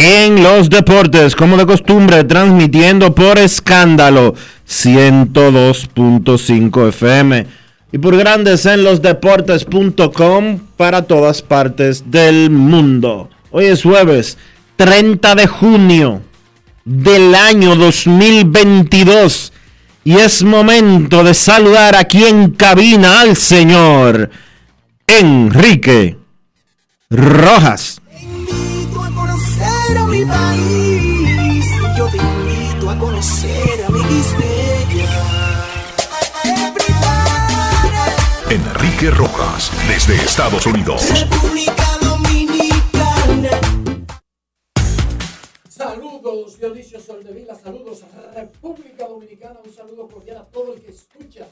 en los Deportes, como de costumbre, transmitiendo por escándalo 102.5 FM y por Grandes en los Deportes.com para todas partes del mundo. Hoy es jueves 30 de junio del año 2022. Y es momento de saludar aquí en cabina al señor Enrique Rojas. Enrique Rojas, desde Estados Unidos. República Dominicana. Saludos Dionisio Soldevila, saludos a República Dominicana, un saludo cordial a todo el que escucha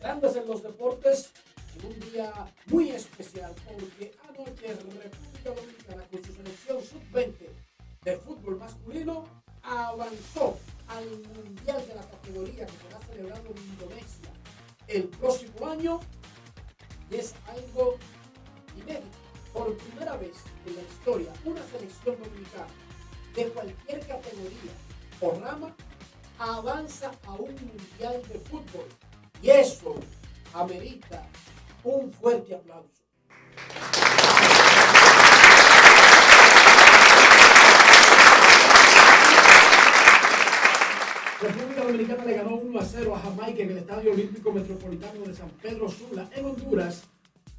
Grandes en los Deportes en un día muy especial porque anoche República Dominicana con su selección sub-20 de fútbol masculino avanzó al Mundial de la categoría que será celebrado en Indonesia el próximo año y es algo inédito. Por primera vez en la historia, una selección dominicana de cualquier categoría o rama avanza a un mundial de fútbol. Y eso amerita un fuerte aplauso. República Dominicana le ganó 1 a 0 a Jamaica en el Estadio Olímpico Metropolitano de San Pedro Sula, en Honduras,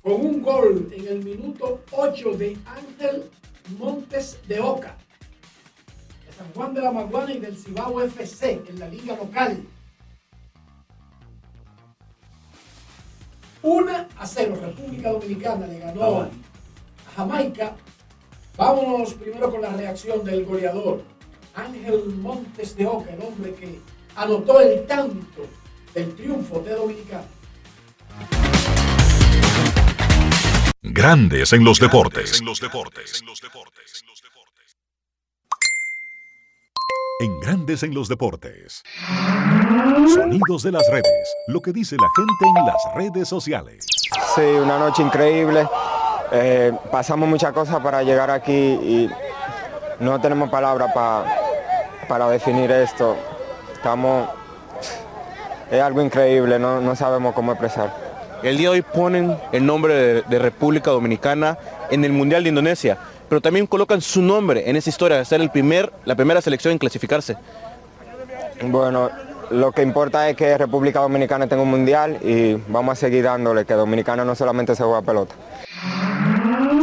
con un gol en el minuto 8 de Ángel Montes de Oca. De San Juan de la Maguana y del Cibao FC en la liga local. 1 a 0, República Dominicana le ganó a Jamaica. Vámonos primero con la reacción del goleador. Ángel Montes de Oca, el hombre que anotó el tanto del triunfo de Dominicana. Grandes en los deportes. En los deportes. En Grandes en los deportes. Sonidos de las redes. Lo que dice la gente en las redes sociales. Sí, una noche increíble. Eh, pasamos muchas cosas para llegar aquí y no tenemos palabras pa- para definir esto. Estamos... Es algo increíble, no, no sabemos cómo expresar. El día de hoy ponen el nombre de, de República Dominicana en el Mundial de Indonesia, pero también colocan su nombre en esa historia de ser el primer, la primera selección en clasificarse. Bueno, lo que importa es que República Dominicana tenga un mundial y vamos a seguir dándole, que Dominicana no solamente se juega pelota.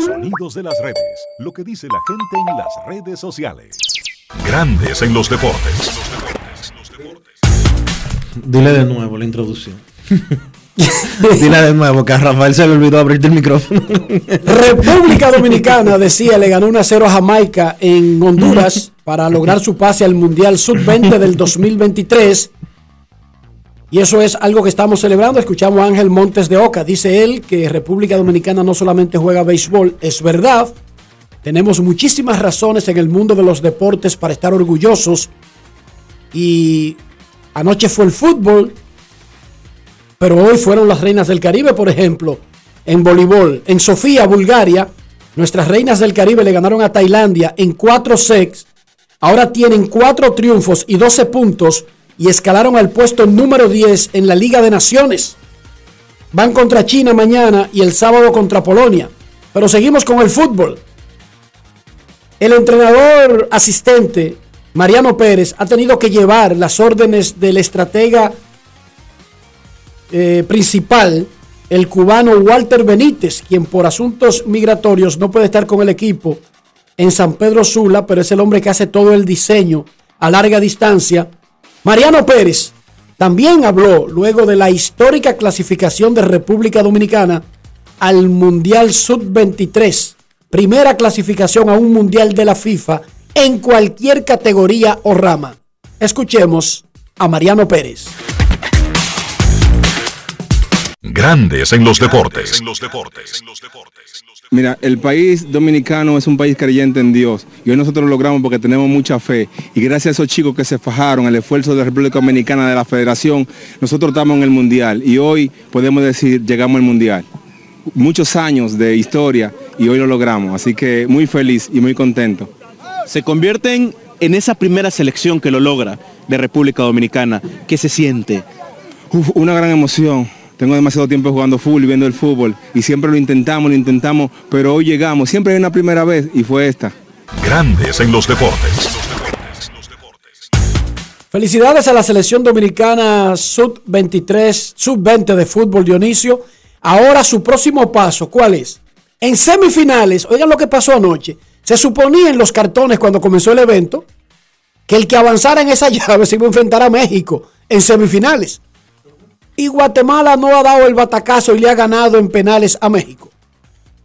Sonidos de las redes. Lo que dice la gente en las redes sociales. Grandes en los deportes. Dile de nuevo la introducción. Dile de nuevo que a Rafael se le olvidó abrirte el micrófono. República Dominicana, decía, le ganó 1 a 0 a Jamaica en Honduras para lograr su pase al Mundial Sub-20 del 2023. Y eso es algo que estamos celebrando. Escuchamos a Ángel Montes de Oca. Dice él que República Dominicana no solamente juega béisbol, es verdad. Tenemos muchísimas razones en el mundo de los deportes para estar orgullosos. Y anoche fue el fútbol, pero hoy fueron las reinas del Caribe, por ejemplo, en voleibol. En Sofía, Bulgaria, nuestras reinas del Caribe le ganaron a Tailandia en cuatro sets. Ahora tienen cuatro triunfos y 12 puntos y escalaron al puesto número 10 en la Liga de Naciones. Van contra China mañana y el sábado contra Polonia. Pero seguimos con el fútbol. El entrenador asistente, Mariano Pérez, ha tenido que llevar las órdenes del estratega eh, principal, el cubano Walter Benítez, quien por asuntos migratorios no puede estar con el equipo en San Pedro Sula, pero es el hombre que hace todo el diseño a larga distancia. Mariano Pérez también habló luego de la histórica clasificación de República Dominicana al Mundial Sub-23 primera clasificación a un mundial de la FIFA en cualquier categoría o rama. Escuchemos a Mariano Pérez. Grandes en los deportes. Mira, el país dominicano es un país creyente en Dios y hoy nosotros lo logramos porque tenemos mucha fe y gracias a esos chicos que se fajaron, el esfuerzo de la República Dominicana, de la Federación, nosotros estamos en el Mundial y hoy podemos decir llegamos al Mundial muchos años de historia y hoy lo logramos. Así que muy feliz y muy contento. Se convierten en esa primera selección que lo logra de República Dominicana. ¿Qué se siente? una gran emoción. Tengo demasiado tiempo jugando fútbol y viendo el fútbol y siempre lo intentamos, lo intentamos, pero hoy llegamos. Siempre hay una primera vez y fue esta. Grandes en los deportes. Felicidades a la selección dominicana sub-23, sub-20 de fútbol Dionisio Ahora su próximo paso, ¿cuál es? En semifinales, oigan lo que pasó anoche. Se suponía en los cartones cuando comenzó el evento que el que avanzara en esa llave se iba a enfrentar a México en semifinales. Y Guatemala no ha dado el batacazo y le ha ganado en penales a México.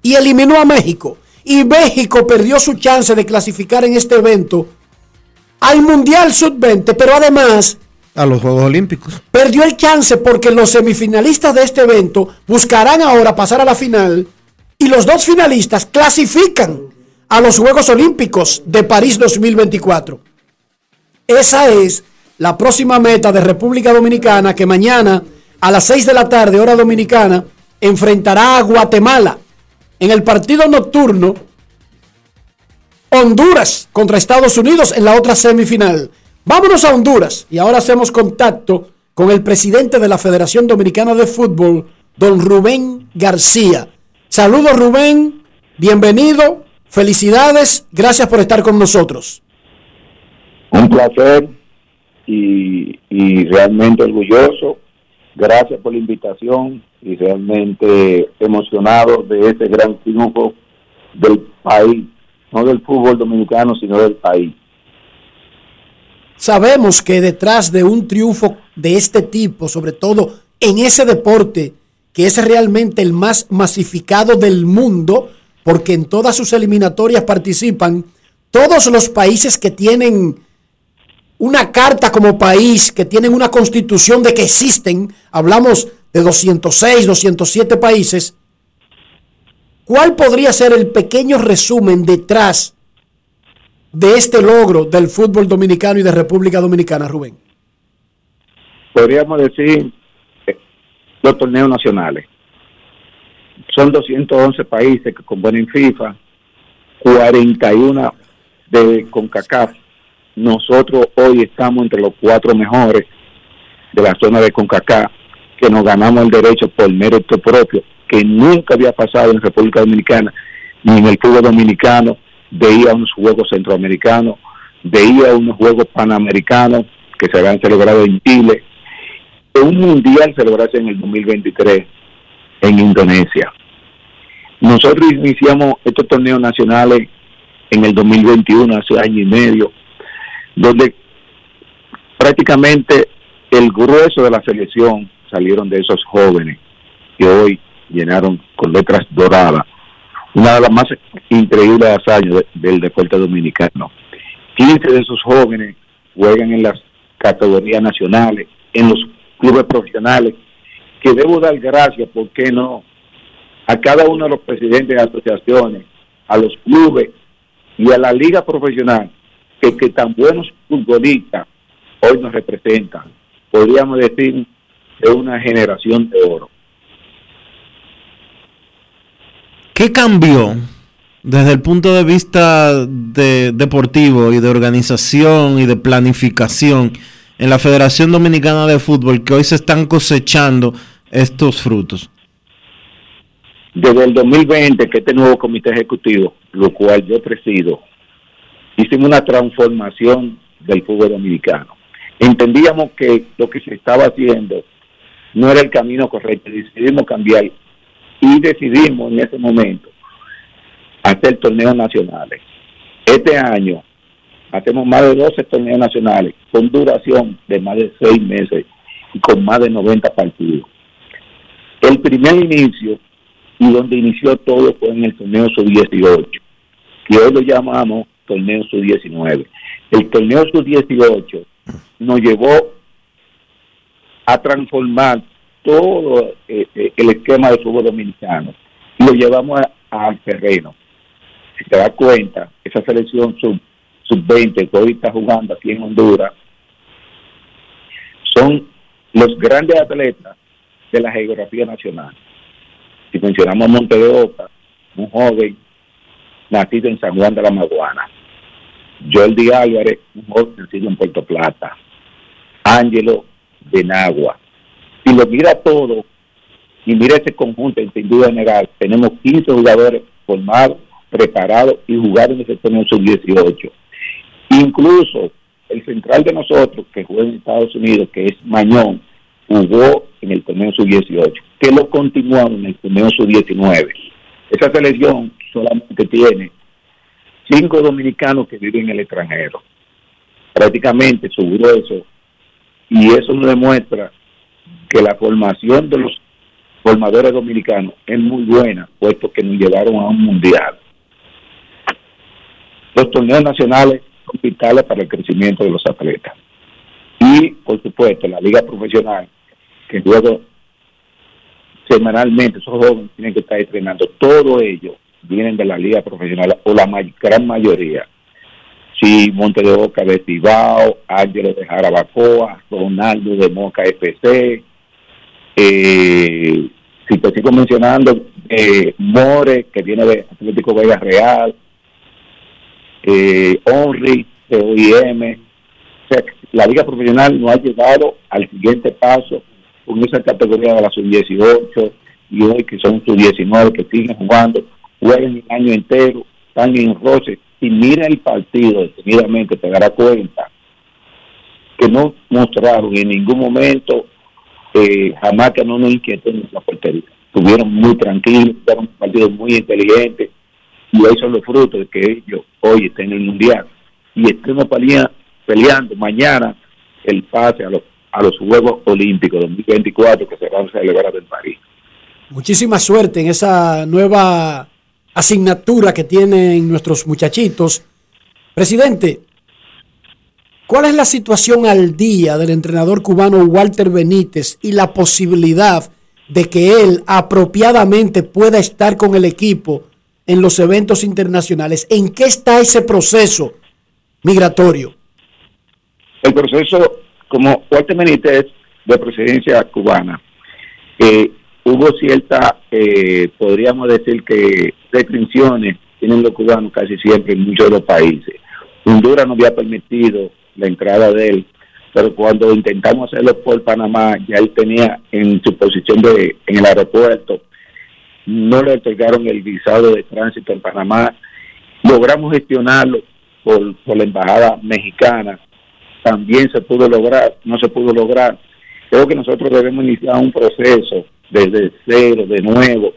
Y eliminó a México. Y México perdió su chance de clasificar en este evento al Mundial Sub-20, pero además a los Juegos Olímpicos. Perdió el chance porque los semifinalistas de este evento buscarán ahora pasar a la final y los dos finalistas clasifican a los Juegos Olímpicos de París 2024. Esa es la próxima meta de República Dominicana que mañana a las 6 de la tarde, hora dominicana, enfrentará a Guatemala en el partido nocturno Honduras contra Estados Unidos en la otra semifinal. Vámonos a Honduras y ahora hacemos contacto con el presidente de la Federación Dominicana de Fútbol, don Rubén García. Saludos Rubén, bienvenido, felicidades, gracias por estar con nosotros. Un placer y, realmente orgulloso. Gracias por la invitación y realmente emocionado de este gran triunfo del país, no del fútbol dominicano, sino del país. Sabemos que detrás de un triunfo de este tipo, sobre todo en ese deporte que es realmente el más masificado del mundo, porque en todas sus eliminatorias participan todos los países que tienen una carta como país, que tienen una constitución de que existen, hablamos de 206, 207 países, ¿cuál podría ser el pequeño resumen detrás de este logro del fútbol dominicano y de República Dominicana, Rubén? Podríamos decir eh, los torneos nacionales. Son 211 países que componen FIFA, 41 de CONCACAF. Nosotros hoy estamos entre los cuatro mejores de la zona de CONCACAF, que nos ganamos el derecho por mérito propio, que nunca había pasado en República Dominicana ni en el fútbol dominicano veía unos juegos centroamericanos, veía unos juegos panamericanos que se habían celebrado en Chile, un mundial celebrarse en el 2023 en Indonesia. Nosotros iniciamos estos torneos nacionales en el 2021, hace año y medio, donde prácticamente el grueso de la selección salieron de esos jóvenes que hoy llenaron con letras doradas una de las más increíbles hazañas del deporte dominicano. 15 de esos jóvenes juegan en las categorías nacionales, en los clubes profesionales, que debo dar gracias, ¿por qué no? A cada uno de los presidentes de asociaciones, a los clubes y a la liga profesional, que, que tan buenos futbolistas hoy nos representan. Podríamos decir de una generación de oro. ¿Qué cambió desde el punto de vista de deportivo y de organización y de planificación en la Federación Dominicana de Fútbol que hoy se están cosechando estos frutos? Desde el 2020, que este nuevo comité ejecutivo, lo cual yo presido, hicimos una transformación del fútbol dominicano. Entendíamos que lo que se estaba haciendo no era el camino correcto, decidimos cambiar y decidimos en ese momento hacer torneos nacionales. Este año hacemos más de 12 torneos nacionales con duración de más de 6 meses y con más de 90 partidos. El primer inicio y donde inició todo fue en el torneo sub-18, que hoy lo llamamos torneo sub-19. El torneo sub-18 nos llevó a transformar todo eh, eh, el esquema de fútbol dominicano y lo llevamos al terreno. Si te das cuenta, esa selección sub, sub-20 que hoy está jugando aquí en Honduras son los grandes atletas de la geografía nacional. Si mencionamos Monte de Oca, un joven nacido en San Juan de la Maguana. Jordi Álvarez, un joven nacido en Puerto Plata. Ángelo de Nagua. Si lo mira todo y mira ese conjunto, sin duda negar, tenemos 15 jugadores formados, preparados y jugados en ese torneo sub-18. Incluso el central de nosotros, que juega en Estados Unidos, que es Mañón, jugó en el torneo sub-18, que lo continuamos en el torneo sub-19. Esa selección solamente tiene cinco dominicanos que viven en el extranjero. Prácticamente su grueso y eso nos demuestra que la formación de los formadores dominicanos es muy buena, puesto que nos llevaron a un mundial. Los torneos nacionales son vitales para el crecimiento de los atletas. Y, por supuesto, la liga profesional, que luego semanalmente esos jóvenes tienen que estar entrenando, todo ello vienen de la liga profesional, o la gran mayoría Sí, Monte de Oca de Cibao, Ángelo de Jarabacoa, Ronaldo de Moca FC, eh, si te sigo mencionando, eh, More, que viene de Atlético Vega Real, eh, Henry de OIM. la liga profesional no ha llegado al siguiente paso con esa categoría de la sub-18 y hoy que son sub-19 que siguen jugando, juegan el año entero, están en roce si mira el partido detenidamente, te dará cuenta que no mostraron en ningún momento eh, jamás que no nos inquietó en la portería. Estuvieron muy tranquilos, fueron un partido muy inteligente y hoy son los frutos de que ellos hoy estén en el Mundial y estemos peleando mañana el pase a los, a los Juegos Olímpicos 2024 que se van a celebrar en París. Muchísima suerte en esa nueva asignatura que tienen nuestros muchachitos. Presidente, ¿cuál es la situación al día del entrenador cubano Walter Benítez y la posibilidad de que él apropiadamente pueda estar con el equipo en los eventos internacionales? ¿En qué está ese proceso migratorio? El proceso, como Walter Benítez de presidencia cubana, eh, hubo cierta, eh, podríamos decir que restricciones tienen los cubanos casi siempre en muchos de los países. Honduras no había permitido la entrada de él, pero cuando intentamos hacerlo por Panamá, ya él tenía en su posición de, en el aeropuerto, no le entregaron el visado de tránsito en Panamá, logramos gestionarlo por, por la embajada mexicana, también se pudo lograr, no se pudo lograr. Creo que nosotros debemos iniciar un proceso desde cero, de nuevo,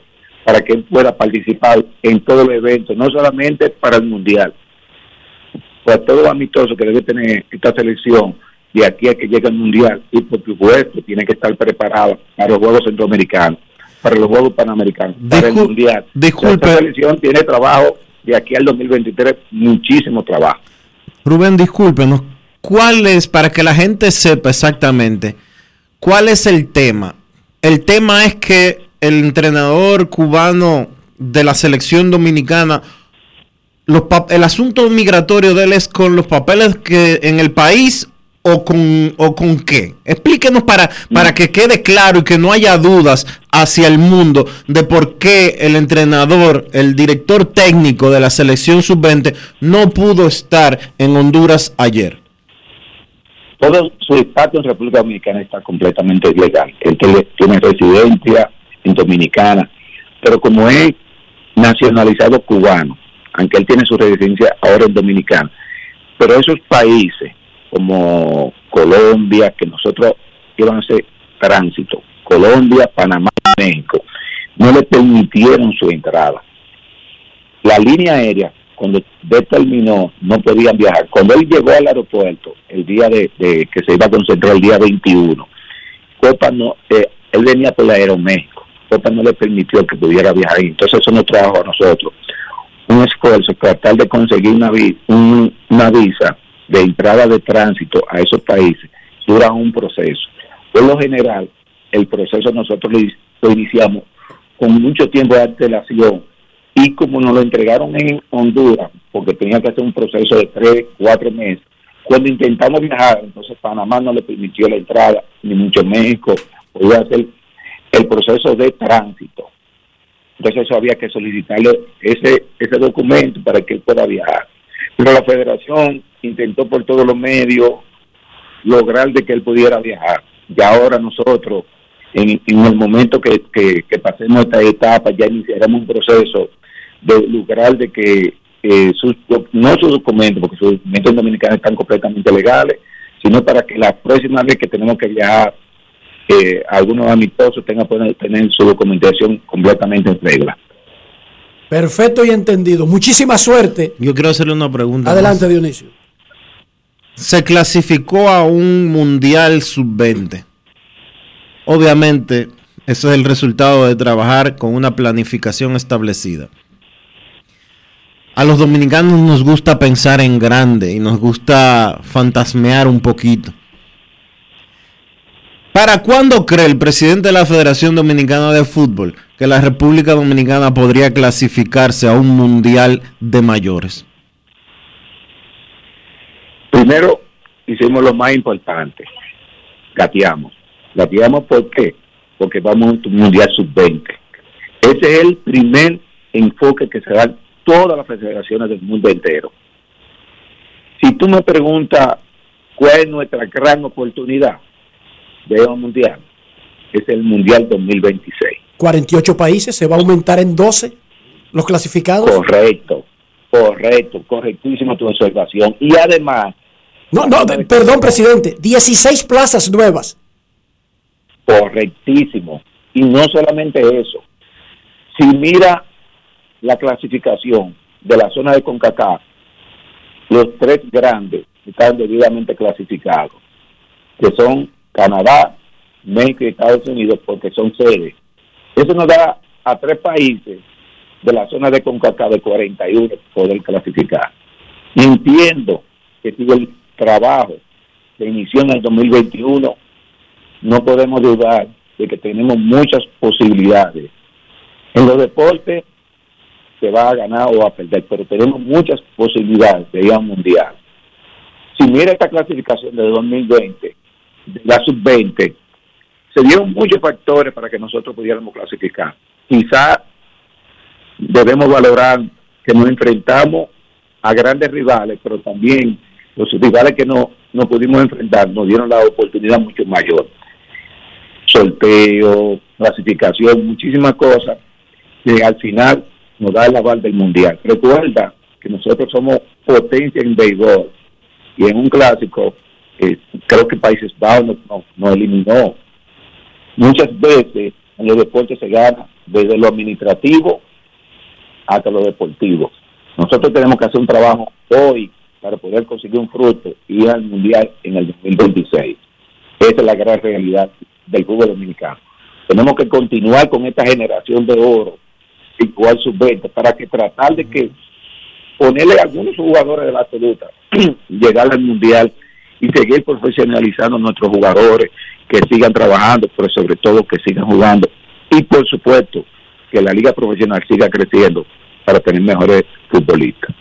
para que él pueda participar en todo el evento, no solamente para el Mundial, para todo lo amistoso que debe tener esta selección de aquí a que llegue el Mundial y por supuesto tiene que estar preparado para los Juegos Centroamericanos, para los Juegos Panamericanos, para el Mundial. Disculpe. Esta selección tiene trabajo de aquí al 2023, muchísimo trabajo. Rubén, discúlpenos, ¿cuál es, para que la gente sepa exactamente, ¿cuál es el tema? El tema es que el entrenador cubano de la selección dominicana, los el asunto migratorio de él es con los papeles que en el país o con, o con qué. Explíquenos para, para que quede claro y que no haya dudas hacia el mundo de por qué el entrenador, el director técnico de la selección sub-20 no pudo estar en Honduras ayer. todo su estatus en República Dominicana está completamente ilegal. Él tiene residencia en Dominicana, pero como es nacionalizado cubano, aunque él tiene su residencia ahora en Dominicana, pero esos países como Colombia, que nosotros iban a hacer tránsito, Colombia, Panamá, México, no le permitieron su entrada. La línea aérea, cuando determinó, no podían viajar. Cuando él llegó al aeropuerto, el día de, que se iba a concentrar el día 21, Copa no, eh, él venía por Aeroméxico, No le permitió que pudiera viajar. Entonces eso nos trajo a nosotros un esfuerzo para tratar de conseguir una, un- una visa de entrada de tránsito a esos países. Dura un proceso. Por lo general, el proceso nosotros lo iniciamos con mucho tiempo de antelación y como nos lo entregaron en Honduras, porque tenía que hacer un proceso de tres, cuatro meses, cuando intentamos viajar, entonces Panamá no le permitió la entrada, ni mucho México, podía hacer el proceso de tránsito. Entonces eso había que solicitarle ese, ese documento para que él pueda viajar. Pero la federación intentó por todos los medios lograr de que él pudiera viajar. Y ahora nosotros, en, en el momento que, que, pasemos esta etapa, ya iniciaremos un proceso de lograr de que eh, sus, no sus documentos, porque sus documentos dominicanos están completamente legales, sino para que la próxima vez que tenemos que viajar, eh, algunos amistosos tengan que tener su documentación completamente en regla. Perfecto y entendido. Muchísima suerte. Yo quiero hacerle una pregunta. Adelante, más. Dionisio. Se clasificó a un Mundial Sub-20. Obviamente, eso es el resultado de trabajar con una planificación establecida. A los dominicanos nos gusta pensar en grande y nos gusta fantasmear un poquito. ¿Para cuándo cree el presidente de la Federación Dominicana de Fútbol que la República Dominicana podría clasificarse a un Mundial de mayores? Primero hicimos lo más importante, gateamos. Gateamos ¿por qué? Porque vamos a un mundial sub-20. Ese es el primer enfoque que se da en todas las federaciones del mundo entero. Si tú me preguntas cuál es nuestra gran oportunidad de un mundial, es el mundial 2026. 48 países, se va a aumentar en 12 los clasificados. Correcto, correcto, correctísima tu observación. Y además, No, no, perdón, presidente. 16 plazas nuevas. Correctísimo. Y no solamente eso. Si mira la clasificación de la zona de CONCACAF, los tres grandes están debidamente clasificados, que son Canadá, México y Estados Unidos, porque son sedes. Eso nos da a tres países de la zona de CONCACAF de 41 poder clasificar. Entiendo que si el trabajo se inició en el 2021, no podemos dudar de que tenemos muchas posibilidades. En los deportes se va a ganar o a perder, pero tenemos muchas posibilidades de ir a un mundial. Si mira esta clasificación de 2020, de la sub-20, se dieron muchos factores para que nosotros pudiéramos clasificar. Quizá debemos valorar que nos enfrentamos a grandes rivales, pero también los rivales que no, no pudimos enfrentar nos dieron la oportunidad mucho mayor. Sorteo, clasificación, muchísimas cosas que al final nos da el aval del mundial. Recuerda que nosotros somos potencia en béisbol y en un clásico, eh, creo que Países Bajos nos no, nos eliminó. Muchas veces en los deportes se gana desde lo administrativo hasta lo deportivo. Nosotros tenemos que hacer un trabajo hoy para poder conseguir un fruto y ir al mundial en el 2026. Esa es la gran realidad del fútbol dominicano. Tenemos que continuar con esta generación de oro, igual sub-20, para que tratar de que ponerle a algunos jugadores de la absoluta, llegar al mundial y seguir profesionalizando a nuestros jugadores, que sigan trabajando, pero sobre todo que sigan jugando. Y por supuesto, que la liga profesional siga creciendo para tener mejores futbolistas.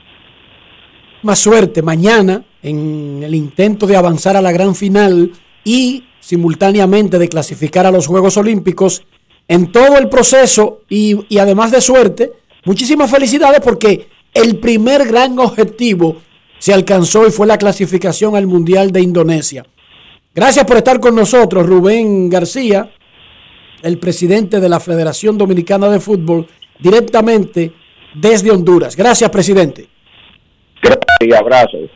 Más suerte mañana en el intento de avanzar a la gran final y simultáneamente de clasificar a los Juegos Olímpicos en todo el proceso y, y además de suerte, muchísimas felicidades porque el primer gran objetivo se alcanzó y fue la clasificación al Mundial de Indonesia. Gracias por estar con nosotros, Rubén García, el presidente de la Federación Dominicana de Fútbol, directamente desde Honduras. Gracias, presidente. Gracias y abrazos.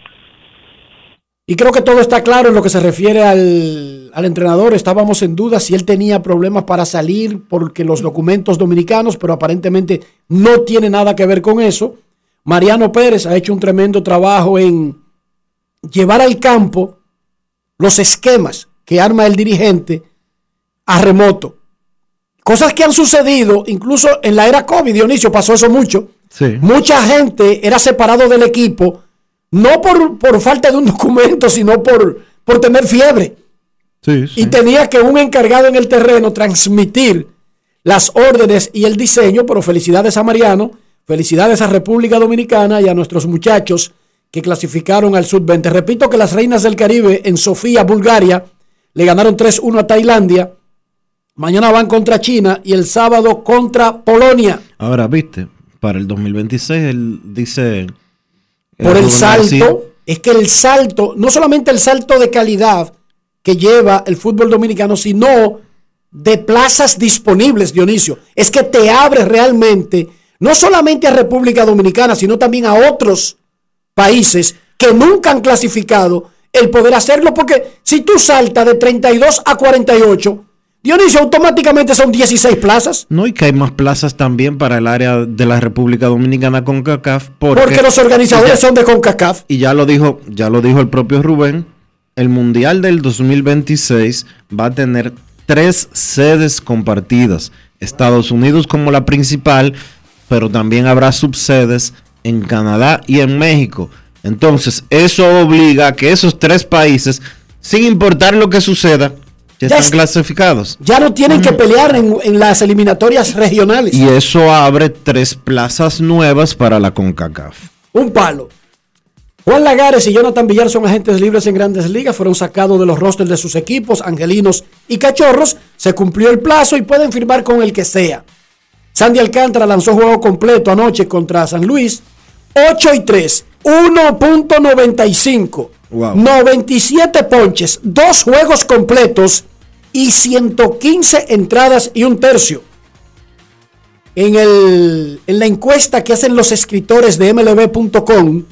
Y creo que todo está claro en lo que se refiere al, al, entrenador. Estábamos en duda si él tenía problemas para salir porque los documentos dominicanos, pero aparentemente no tiene nada que ver con eso. Mariano Pérez ha hecho un tremendo trabajo en llevar al campo los esquemas que arma el dirigente a remoto. Cosas que han sucedido incluso en la era COVID, Dionisio, pasó eso mucho. Sí. Mucha gente era separado del equipo, no por, por falta de un documento, sino por, por tener fiebre. Sí, sí. Y tenía que un encargado en el terreno transmitir las órdenes y el diseño, pero felicidades a Mariano, felicidades a República Dominicana y a nuestros muchachos que clasificaron al Sub-20. Repito que las Reinas del Caribe en Sofía, Bulgaria, le ganaron 3-1 a Tailandia. Mañana van contra China y el sábado contra Polonia. Ahora, viste, para el 2026 él dice... Por el salto, es que el salto, no solamente el salto de calidad que lleva el fútbol dominicano, sino de plazas disponibles, Dionisio. Es que te abre realmente, no solamente a República Dominicana, sino también a otros países que nunca han clasificado el poder hacerlo, porque si tú saltas de 32 a 48, Dionisio, automáticamente son 16 plazas. No, y que hay más plazas también para el área de la República Dominicana con CACAF. Porque, porque los organizadores ya, son de CONCACAF. Y ya lo dijo, ya lo dijo el propio Rubén, el Mundial del 2026 va a tener tres sedes compartidas. Estados Unidos como la principal, pero también habrá subsedes en Canadá y en México. Entonces, eso obliga a que esos tres países, sin importar lo que suceda, ya, ya están es, clasificados. Ya no tienen que pelear en, en, las eliminatorias regionales. Y eso abre tres plazas nuevas para la CONCACAF. Un palo. Juan Lagares y Jonathan Villar son agentes libres en grandes ligas, fueron sacados de los rosters de sus equipos, angelinos y cachorros. Se cumplió el plazo y pueden firmar con el que sea. Sandy Alcántara lanzó juego completo anoche contra San Luis. 8 y 3, 1.95. Wow. 97 ponches, dos juegos completos y 115 entradas y un tercio. En, el, en la encuesta que hacen los escritores de MLB.com,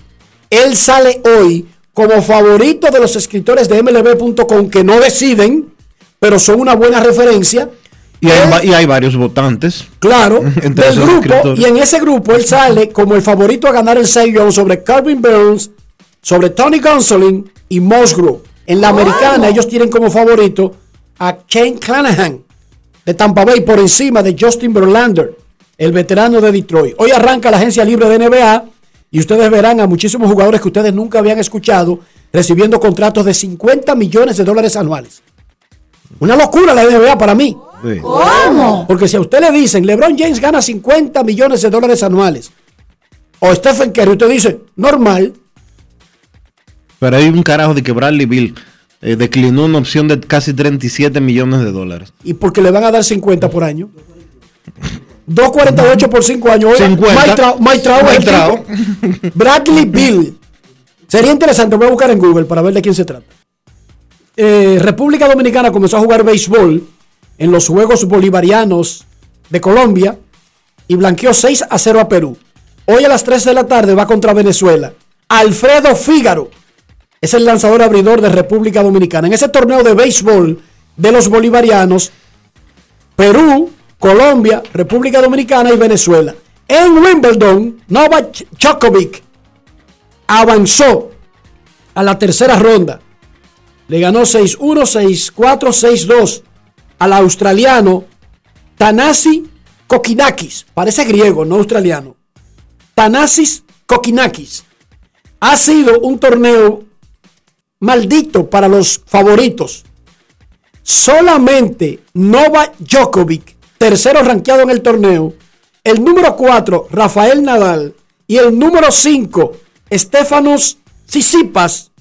él sale hoy como favorito de los escritores de MLB.com que no deciden, pero son una buena referencia. Y hay, él, y hay varios votantes. Claro, del grupo. Y en ese grupo él sale como el favorito a ganar el sello sobre Calvin Burns, sobre Tony Gonsolin y Musgrove. En la oh. americana ellos tienen como favorito a Shane Clanahan de Tampa Bay por encima de Justin Verlander, el veterano de Detroit. Hoy arranca la agencia libre de NBA y ustedes verán a muchísimos jugadores que ustedes nunca habían escuchado recibiendo contratos de 50 millones de dólares anuales. Una locura la NBA para mí. Sí. ¿Cómo? Porque si a usted le dicen, LeBron James gana 50 millones de dólares anuales, o Stephen Curry, usted dice, normal. Pero hay un carajo de que Bradley Bill eh, declinó una opción de casi 37 millones de dólares. Y porque le van a dar 50 por año. 2.48 por 5 años. Oiga, 50. Mike. Bradley Bill. Sería interesante, voy a buscar en Google para ver de quién se trata. Eh, República Dominicana comenzó a jugar béisbol en los Juegos Bolivarianos de Colombia y blanqueó 6 a 0 a Perú. Hoy a las 3 de la tarde va contra Venezuela. Alfredo Fígaro es el lanzador abridor de República Dominicana. En ese torneo de béisbol de los bolivarianos, Perú, Colombia, República Dominicana y Venezuela. En Wimbledon, Novak Djokovic avanzó a la tercera ronda. Le ganó 6-1, 6-4, 6-2 al australiano Tanasi Kokinakis. Parece griego, no australiano. Tanasis Kokinakis. Ha sido un torneo maldito para los favoritos. Solamente Novak Djokovic, tercero rankeado en el torneo, el número 4, Rafael Nadal, y el número 5, Stefanos Tsitsipas,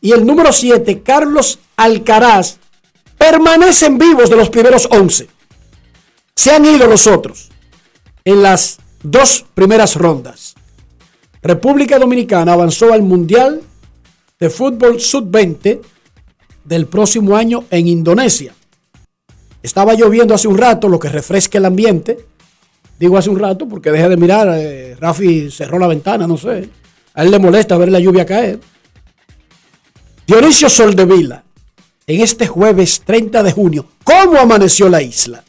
y el número 7, Carlos Alcaraz, permanecen vivos de los primeros 11. Se han ido los otros en las dos primeras rondas. República Dominicana avanzó al Mundial de Fútbol Sub-20 del próximo año en Indonesia. Estaba lloviendo hace un rato, lo que refresca el ambiente. Digo hace un rato porque deje de mirar. eh, Rafi cerró la ventana, no sé. A él le molesta ver la lluvia caer. Dionisio Soldevila, en este jueves 30 de junio, ¿cómo amaneció la isla?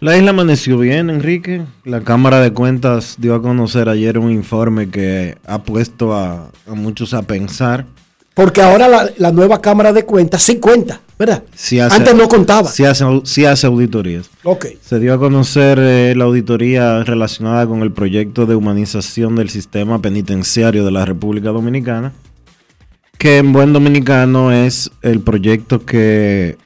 La isla amaneció bien, Enrique. La Cámara de Cuentas dio a conocer ayer un informe que ha puesto a, a muchos a pensar. Porque ahora la, la nueva Cámara de Cuentas sí cuenta, ¿verdad? Hace- Antes no contaba. Si hace, si hace auditorías. Ok. Se dio a conocer eh, la auditoría relacionada con el proyecto de humanización del sistema penitenciario de la República Dominicana, que en buen dominicano es el proyecto que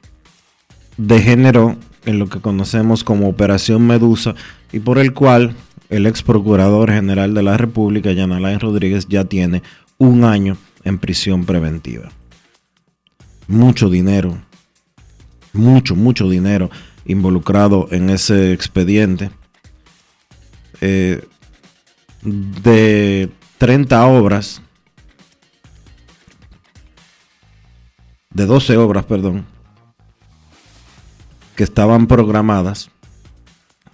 degeneró en lo que conocemos como Operación Medusa y por el cual el ex procurador general de la República, Jan Alain Rodríguez, ya tiene un año en prisión preventiva. Mucho dinero, mucho, mucho dinero involucrado en ese expediente. Eh, de 30 obras, de 12 obras, perdón, que estaban programadas.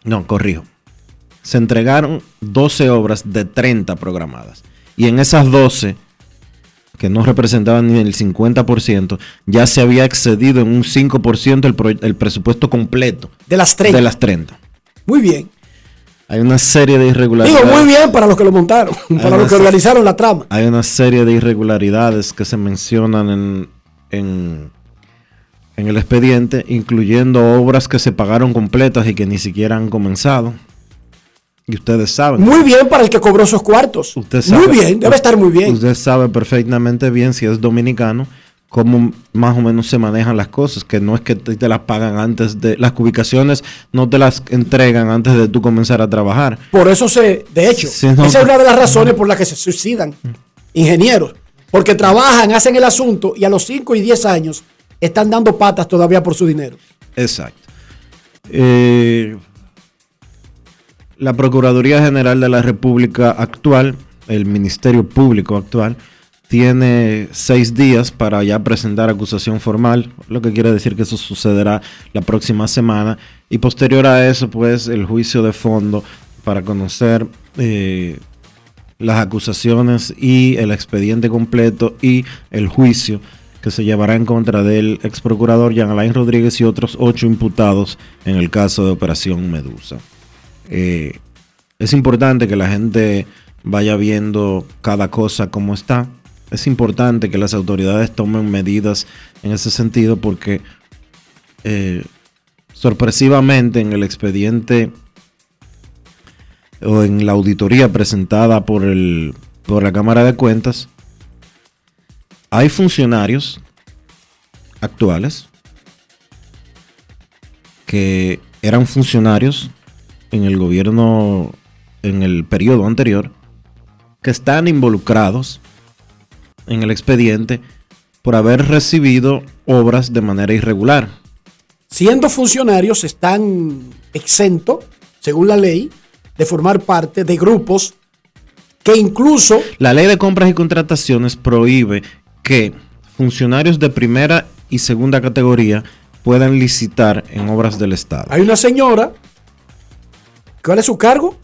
No, corrijo. Se entregaron 12 obras de 30 programadas. Y en esas 12, que no representaban ni el 50%, ya se había excedido en un 5% el, pro- el presupuesto completo De las 30. de las 30. Muy bien. Hay una serie de Digo, irregularidades. muy bien para los que lo montaron, para los que organizaron la trama. Hay una serie de irregularidades que se mencionan en, en, en el expediente, incluyendo obras que se pagaron completas y que ni siquiera han comenzado. Y ustedes saben. Muy bien para el que cobró esos cuartos. Usted sabe- muy bien, debe estar muy bien. Usted sabe perfectamente bien si es dominicano cómo más o menos se manejan las cosas, que no es que te, te las pagan antes de las ubicaciones no te las entregan antes de tú comenzar a trabajar. Por eso se, de hecho, no. esa es una de las razones por las que se suicidan ingenieros. Porque trabajan, hacen el asunto y a los 5 y 10 años están dando patas todavía por su dinero. Exacto. Eh, la Procuraduría General de la República actual, el Ministerio Público actual, tiene seis días para ya presentar acusación formal, lo que quiere decir que eso sucederá la próxima semana. Y posterior a eso, pues el juicio de fondo para conocer eh, las acusaciones y el expediente completo y el juicio que se llevará en contra del ex procurador Jean Alain Rodríguez y otros ocho imputados en el caso de Operación Medusa. Eh, es importante que la gente vaya viendo cada cosa como está. Es importante que las autoridades tomen medidas en ese sentido porque eh, sorpresivamente en el expediente o en la auditoría presentada por, el, por la Cámara de Cuentas, hay funcionarios actuales que eran funcionarios en el gobierno, en el periodo anterior, que están involucrados en el expediente por haber recibido obras de manera irregular. Siendo funcionarios, están exentos, según la ley, de formar parte de grupos que incluso La ley de compras y contrataciones prohíbe que funcionarios de primera y segunda categoría puedan licitar en obras del Estado. hay una señora, ¿cuál es su cargo?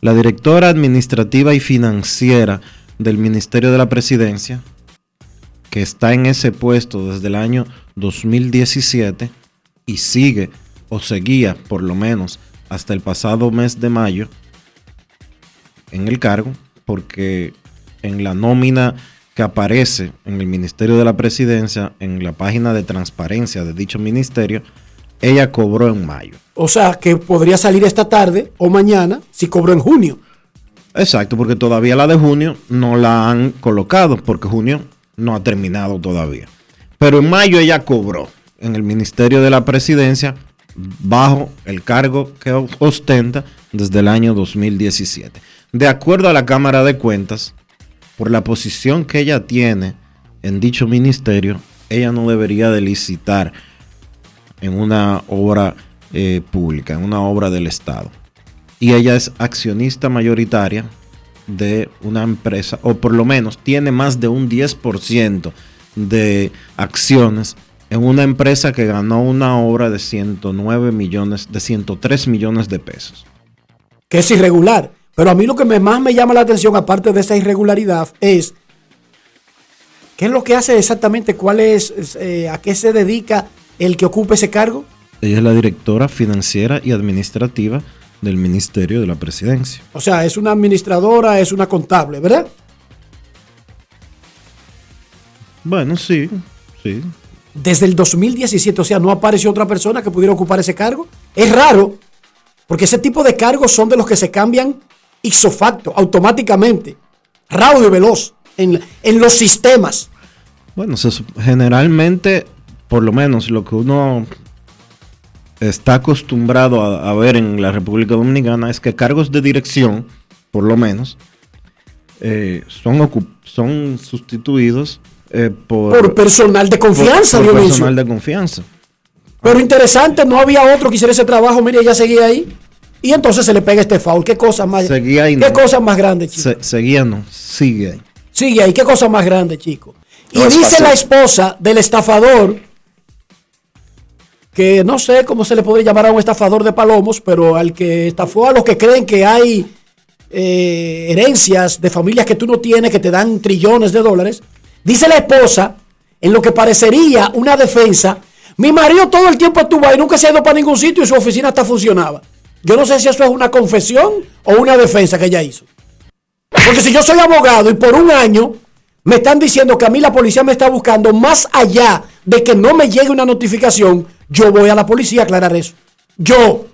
La directora administrativa y financiera del Ministerio de la Presidencia, que está en ese puesto desde el año 2017 y sigue o seguía por lo menos hasta el pasado mes de mayo en el cargo, porque en la nómina que aparece en el Ministerio de la Presidencia, en la página de transparencia de dicho ministerio, ella cobró en mayo. O sea, que podría salir esta tarde o mañana si cobró en junio. Exacto, porque todavía la de junio no la han colocado, porque junio no ha terminado todavía. Pero en mayo ella cobró en el Ministerio de la Presidencia bajo el cargo que ostenta desde el año 2017. De acuerdo a la Cámara de Cuentas, por la posición que ella tiene en dicho ministerio, ella no debería de licitar en una obra eh, pública, en una obra del Estado. Y ella es accionista mayoritaria de una empresa, o por lo menos tiene más de un 10% de acciones en una empresa que ganó una obra de 109 millones, de 103 millones de pesos. Que es irregular. Pero a mí lo que me- más me llama la atención, aparte de esa irregularidad, es qué es lo que hace exactamente, cuál es, es, eh, a qué se dedica el que ocupe ese cargo. Ella es la directora financiera y administrativa del Ministerio de la Presidencia. O sea, es una administradora, es una contable, ¿verdad? Bueno, sí, sí. Desde el 2017, o sea, no apareció otra persona que pudiera ocupar ese cargo. Es raro, porque ese tipo de cargos son de los que se cambian ipso facto, automáticamente, rápido y veloz, en, en los sistemas. Bueno, generalmente, por lo menos lo que uno está acostumbrado a, ver en la República Dominicana es que cargos de dirección, por lo menos, eh, son, son sustituidos eh, por, Por personal de confianza, por- personal de confianza. Pero interesante, no había otro que hiciera ese trabajo, mire, ella seguía ahí. Y entonces se le pega este foul. ¿Qué cosa más, Seguía ahí, ¿qué no. cosa más grande, chico? Se- seguía, no, sigue ahí. Sigue ahí, qué cosa más grande, chico. Y No dice la esposa del estafador, que no sé cómo se le podría llamar a un estafador de palomos, pero al que estafó a los que creen que hay eh, herencias de familias que tú no tienes, que te dan trillones de dólares. Dice la esposa, en lo que parecería una defensa, mi marido todo el tiempo estuvo ahí, nunca se ha ido para ningún sitio y su oficina hasta funcionaba. Yo no sé si eso es una confesión o una defensa que ella hizo. Porque si yo soy abogado y por un año me están diciendo que a mí la policía me está buscando más allá de que no me llegue una notificación, yo voy a la policía a aclarar eso. Yo.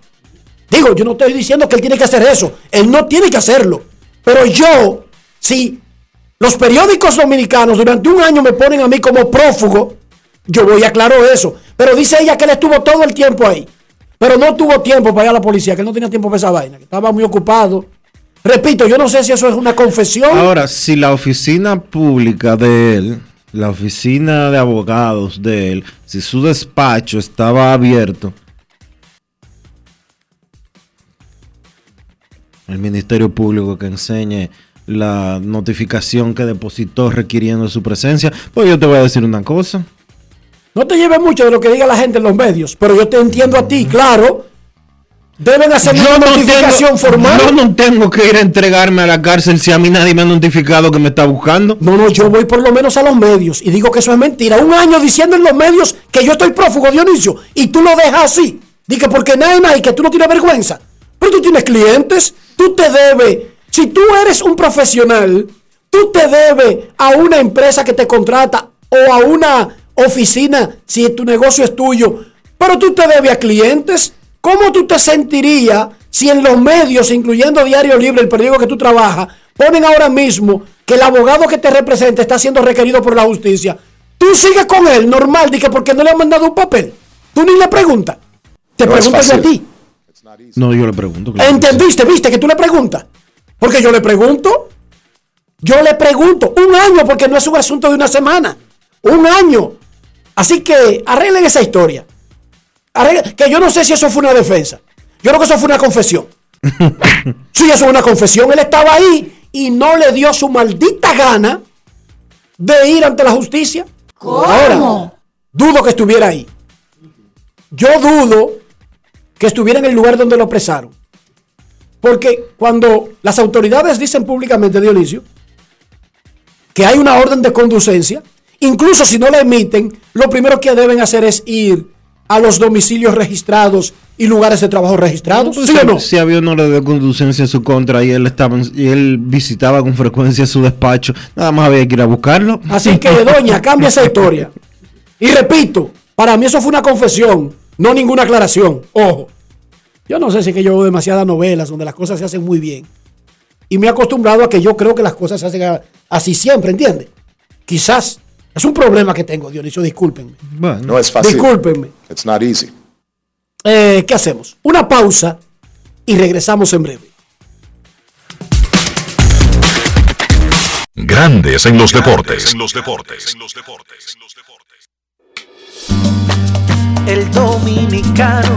Digo, yo no estoy diciendo que él tiene que hacer eso. Él no tiene que hacerlo. Pero yo, si los periódicos dominicanos durante un año me ponen a mí como prófugo, yo voy a aclarar eso. Pero dice ella que él estuvo todo el tiempo ahí. Pero no tuvo tiempo para ir a la policía, que no tenía tiempo para esa vaina, que estaba muy ocupado. Repito, yo no sé si eso es una confesión. Ahora, si la oficina pública de él, la oficina de abogados de él, si su despacho estaba abierto, el Ministerio Público que enseñe la notificación que depositó requiriendo su presencia, pues yo te voy a decir una cosa. No te lleves mucho de lo que diga la gente en los medios, pero yo te entiendo a ti, claro. Deben hacer una notificación tengo, formal. yo no tengo que ir a entregarme a la cárcel si a mí nadie me ha notificado que me está buscando. No, no, yo voy por lo menos a los medios y digo que eso es mentira. Un año diciendo en los medios que yo estoy prófugo, Dionisio, y tú lo dejas así. Dice porque nada, y que tú no tienes vergüenza. Pero tú tienes clientes, tú te debes. Si tú eres un profesional, tú te debes a una empresa que te contrata o a una oficina si tu negocio es tuyo. Pero tú te debes a clientes. ¿Cómo tú te sentirías si en los medios, incluyendo Diario Libre, el periódico que tú trabajas, ponen ahora mismo que el abogado que te representa está siendo requerido por la justicia? Tú sigues con él, normal, di que porque no le han mandado un papel. Tú ni le preguntas. Te No preguntas a ti. No, yo le pregunto. claro. ¿Entendiste? ¿Viste que tú le preguntas? Porque yo le pregunto. Yo le pregunto. Un año, porque no es un asunto de una semana. Un año. Así que arreglen esa historia. Arreglen- que yo no sé si eso fue una defensa. Yo creo que eso fue una confesión. sí, eso fue una confesión. Él estaba ahí y no le dio su maldita gana de ir ante la justicia. Ahora, dudo que estuviera ahí. Yo dudo que estuviera en el lugar donde lo apresaron. Porque cuando las autoridades dicen públicamente, Dionisio, que hay una orden de conducencia, incluso si no la emiten, lo primero que deben hacer es ir a los domicilios registrados y lugares de trabajo registrados. Pues ¿Sí si, o no? si había una orden de conducencia en su contra y él estaba y él visitaba con frecuencia su despacho, nada más había que ir a buscarlo. Así que, doña, cambia esa historia. Y repito, para mí eso fue una confesión, no ninguna aclaración. Ojo, yo no sé si es que yo veo demasiadas novelas donde las cosas se hacen muy bien. Y me he acostumbrado a que yo creo que las cosas se hacen así siempre, ¿entiendes? Quizás Es un problema que tengo, Dionisio, discúlpenme. No es fácil. Discúlpenme. It's not easy. Eh, ¿Qué hacemos? Una pausa y regresamos en breve. Grandes en los deportes. En los deportes. El dominicano,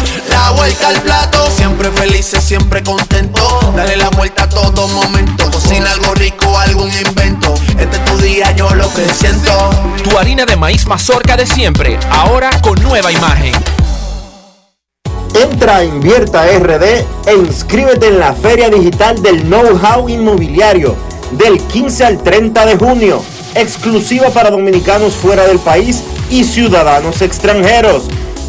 La vuelta al plato, siempre felices, siempre contento. Dale la vuelta a todo momento. Cocina algo rico, algún invento. Este es tu día, yo lo que siento. Tu harina de maíz mazorca de siempre, ahora con nueva imagen. Entra a Invierta RD e inscríbete en la Feria Digital del Know-How Inmobiliario del 15 al 30 de junio, exclusiva para dominicanos fuera del país y ciudadanos extranjeros.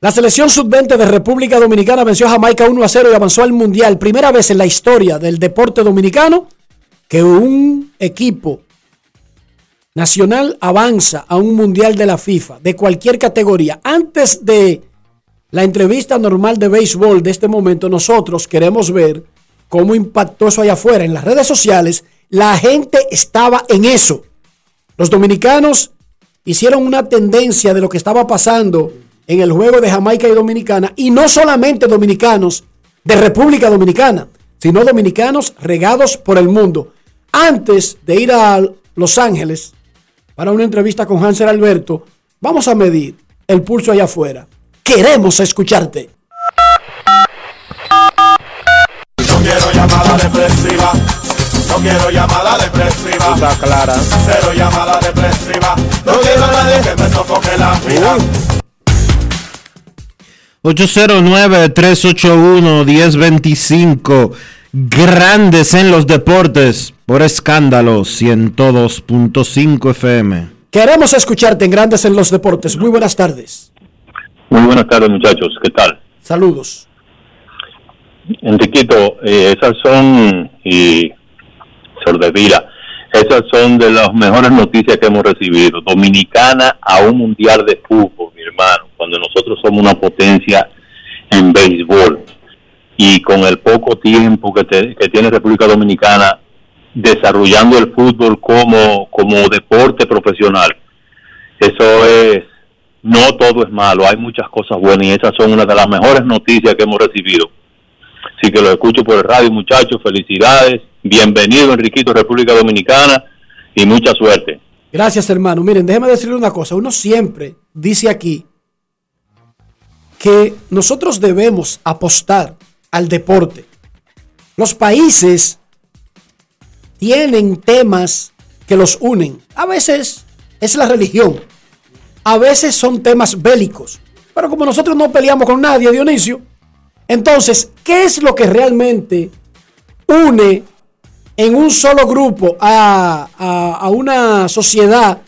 La selección sub-20 de República Dominicana venció a Jamaica 1 a 0 y avanzó al Mundial. Primera vez en la historia del deporte dominicano que un equipo nacional avanza a un Mundial de la FIFA, de cualquier categoría. Antes de la entrevista normal de béisbol de este momento, nosotros queremos ver cómo impactó eso allá afuera. En las redes sociales, la gente estaba en eso. Los dominicanos hicieron una tendencia de lo que estaba pasando en el juego de Jamaica y Dominicana, y no solamente dominicanos de República Dominicana, sino dominicanos regados por el mundo. Antes de ir a Los Ángeles para una entrevista con Hansel Alberto, vamos a medir el pulso allá afuera. Queremos escucharte. No quiero llamada depresiva. No quiero llamada depresiva. Está clara. Cero llamada depresiva. No quiero a nadie que me sofoque la vida. 809-381-1025. Grandes en los deportes por escándalo 102.5 FM. Queremos escucharte en Grandes en los Deportes. Muy buenas tardes. Muy buenas tardes, muchachos. ¿Qué tal? Saludos. Enriquito, eh, esas son y Sordevila. Esas son de las mejores noticias que hemos recibido. Dominicana a un mundial de fútbol, mi hermano, cuando nosotros somos una potencia en béisbol y con el poco tiempo que, te- que tiene República Dominicana desarrollando el fútbol como, como deporte profesional. Eso es, no todo es malo, hay muchas cosas buenas y esas son una de las mejores noticias que hemos recibido. Así que lo escucho por el radio, muchachos, felicidades, bienvenido Enriquito, República Dominicana y mucha suerte. Gracias, hermano. Miren, déjeme decirle una cosa. Uno siempre dice aquí que nosotros debemos apostar al deporte. Los países tienen temas que los unen. A veces es la religión. A veces son temas bélicos. Pero como nosotros no peleamos con nadie, Dionisio, entonces, ¿qué es lo que realmente une en un solo grupo a, una sociedad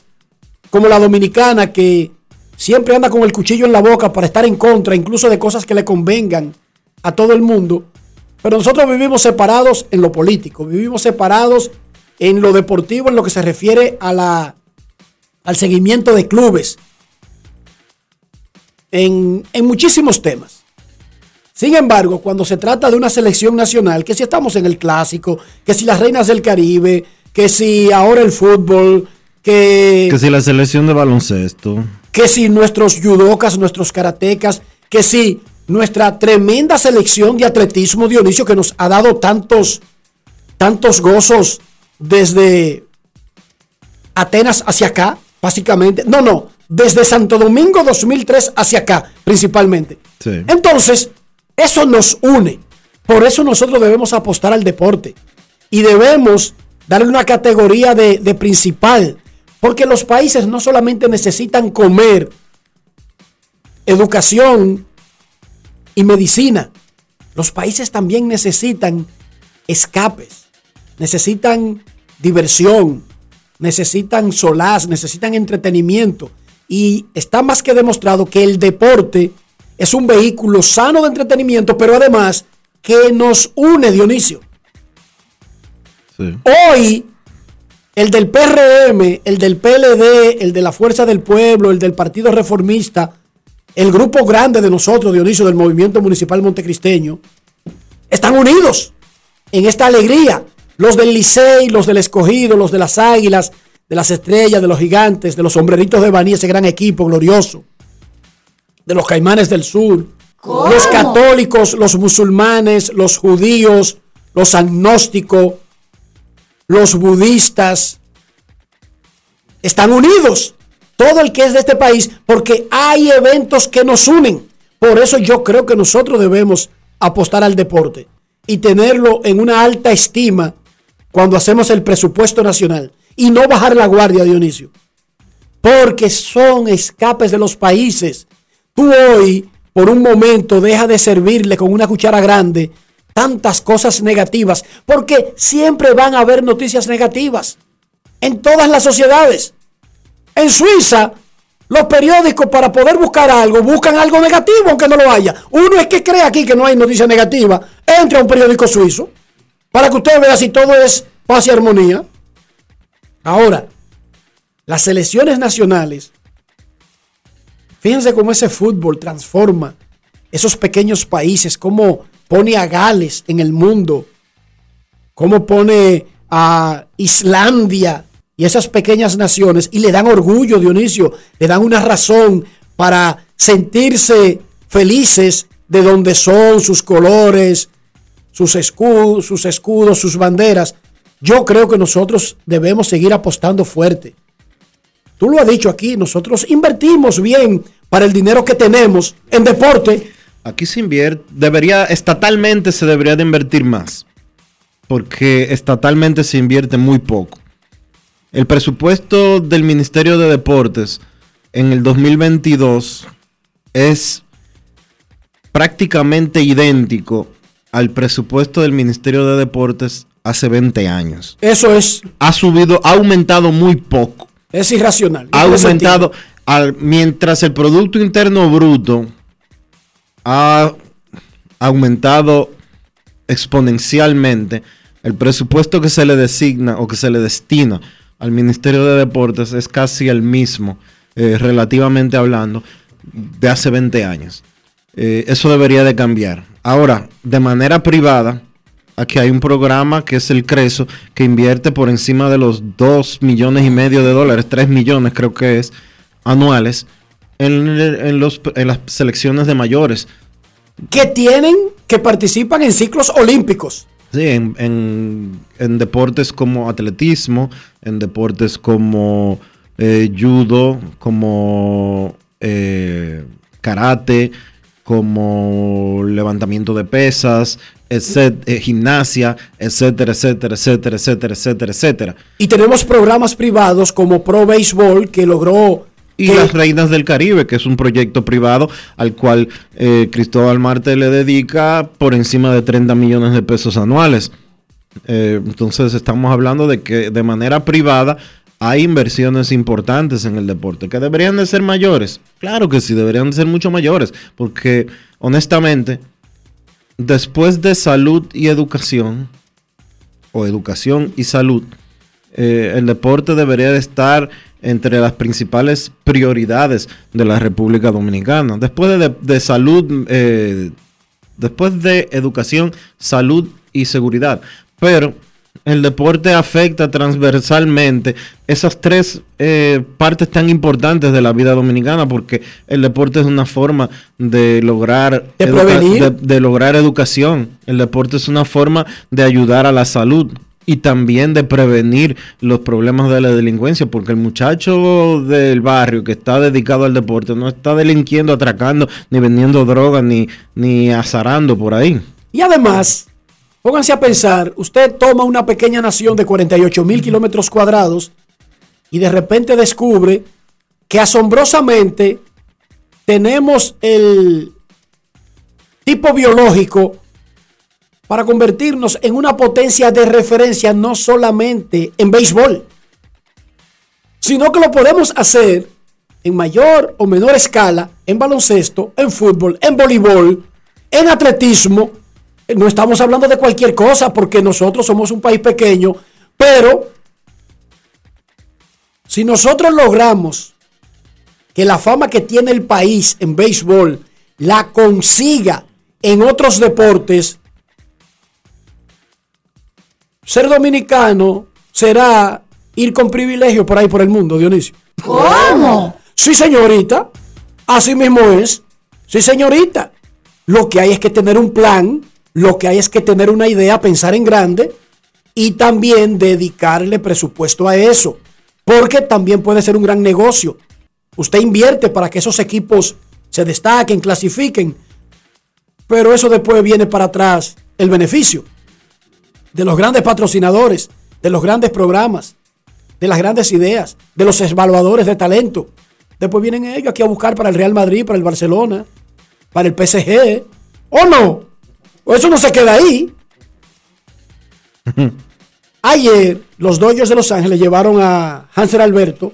como la dominicana que siempre anda con el cuchillo en la boca para estar en contra incluso de cosas que le convengan a todo el mundo. Pero nosotros vivimos separados en lo político, vivimos separados en lo deportivo, en lo que se refiere al seguimiento de clubes, en muchísimos temas. Sin embargo, cuando se trata de una selección nacional, que si estamos en el clásico, que si las reinas del Caribe, que si ahora el fútbol, que, Que si la selección de baloncesto. que si nuestros judocas, nuestros karatecas, que si nuestra tremenda selección de atletismo, Dionisio, que nos ha dado tantos, tantos gozos desde Atenas hacia acá, básicamente. No, no, desde Santo Domingo 2003 hacia acá, principalmente. Sí. Entonces, eso nos une. Por eso nosotros debemos apostar al deporte. Y debemos darle una categoría de, principal. Porque los países no solamente necesitan comer, educación y medicina. Los países también necesitan escapes. Necesitan diversión. Necesitan solaz. Necesitan entretenimiento. Y está más que demostrado que el deporte es un vehículo sano de entretenimiento, pero además que nos une, Dionisio. Hoy, el del PRM, el del PLD, el de la Fuerza del Pueblo, el del Partido Reformista, el grupo grande de nosotros, Dionisio, del Movimiento Municipal Montecristeño, están unidos en esta alegría. Los del Licey, los del Escogido, los de las Águilas, de las Estrellas, de los Gigantes, de los Sombreritos de Baní, ese gran equipo glorioso, de los Caimanes del Sur, los católicos, los musulmanes, los judíos, los agnósticos, los budistas, están unidos. Todo el que es de este país, porque hay eventos que nos unen. Por eso yo creo que nosotros debemos apostar al deporte y tenerlo en una alta estima cuando hacemos el presupuesto nacional y no bajar la guardia, Dionisio. Porque son escapes de los países. Tú hoy, por un momento, deja de servirle con una cuchara grande tantas cosas negativas, porque siempre van a haber noticias negativas en todas las sociedades. En Suiza, los periódicos para poder buscar algo, buscan algo negativo aunque no lo haya. Uno es que cree aquí que no hay noticia negativa, entre a un periódico suizo para que usted vea si todo es paz y armonía. Ahora, las selecciones nacionales, fíjense cómo ese fútbol transforma esos pequeños países, cómo pone a Gales en el mundo, cómo pone a Islandia y esas pequeñas naciones y le dan orgullo, Dionisio, le dan una razón para sentirse felices de donde son sus colores, sus escudos, sus escudos, sus banderas. Yo creo que nosotros debemos seguir apostando fuerte. Tú lo has dicho aquí, nosotros invertimos bien para el dinero que tenemos en deporte. Aquí se invierte, debería, estatalmente se debería de invertir más, porque estatalmente se invierte muy poco. El presupuesto del Ministerio de Deportes en el 2022 es prácticamente idéntico al presupuesto del Ministerio de Deportes hace 20 años. Eso es, Ha subido, ha aumentado muy poco. Es irracional. Ha aumentado, al- mientras el Producto Interno Bruto ha aumentado exponencialmente, el presupuesto que se le designa o que se le destina al Ministerio de Deportes es casi el mismo, eh, relativamente hablando, de hace 20 años. Eh, eso debería de cambiar. Ahora, de manera privada, aquí hay un programa que es el Creso, que invierte por encima de los 2 millones y medio de dólares, 3 millones creo que es, anuales, en, los, en las selecciones de mayores. Que tienen, que participan en ciclos olímpicos. Sí, en, en, deportes como atletismo, en deportes como eh, judo, como eh, karate, como levantamiento de pesas, etcétera, eh, gimnasia, etcétera, etcétera, etcétera, etcétera, etcétera, etcétera. Y tenemos programas privados como Pro Baseball que logró y las Reinas del Caribe, que es un proyecto privado al cual eh, Cristóbal Marte le dedica por encima de 30 millones de pesos anuales. Eh, entonces estamos hablando de que de manera privada hay inversiones importantes en el deporte, que deberían de ser mayores. Claro que sí, deberían de ser mucho mayores, porque honestamente, después de salud y educación, o educación y salud, eh, el deporte debería de estar entre las principales prioridades de la República Dominicana. Después de, salud, eh, después de educación, salud y seguridad. Pero el deporte afecta transversalmente esas tres eh, partes tan importantes de la vida dominicana porque el deporte es una forma de lograr de lograr educación el deporte es una forma de ayudar a la salud y también de prevenir los problemas de la delincuencia, porque el muchacho del barrio que está dedicado al deporte no está delinquiendo, atracando, ni vendiendo drogas, ni, ni azarando por ahí. Y además, pónganse a pensar, usted toma una pequeña nación de 48 mil kilómetros cuadrados y de repente descubre que asombrosamente tenemos el tipo biológico para convertirnos en una potencia de referencia no solamente en béisbol, sino que lo podemos hacer en mayor o menor escala en baloncesto, en fútbol, en voleibol, en atletismo. No estamos hablando de cualquier cosa porque nosotros somos un país pequeño, pero si nosotros logramos que la fama que tiene el país en béisbol la consiga en otros deportes, ser dominicano será ir con privilegio por ahí por el mundo, Dionisio. ¿Cómo? Sí, señorita. Así mismo es. Sí, señorita. Lo que hay es que tener un plan, lo que hay es que tener una idea, pensar en grande y también dedicarle presupuesto a eso. Porque también puede ser un gran negocio. Usted invierte para que esos equipos se destaquen, clasifiquen. Pero eso después viene para atrás el beneficio de los grandes patrocinadores, de los grandes programas, de las grandes ideas, de los evaluadores de talento. Después vienen ellos aquí a buscar para el Real Madrid, para el Barcelona, para el PSG. ¿O no? ¿O eso no se queda ahí? Ayer, los Dodgers de Los Ángeles llevaron a Hansel Alberto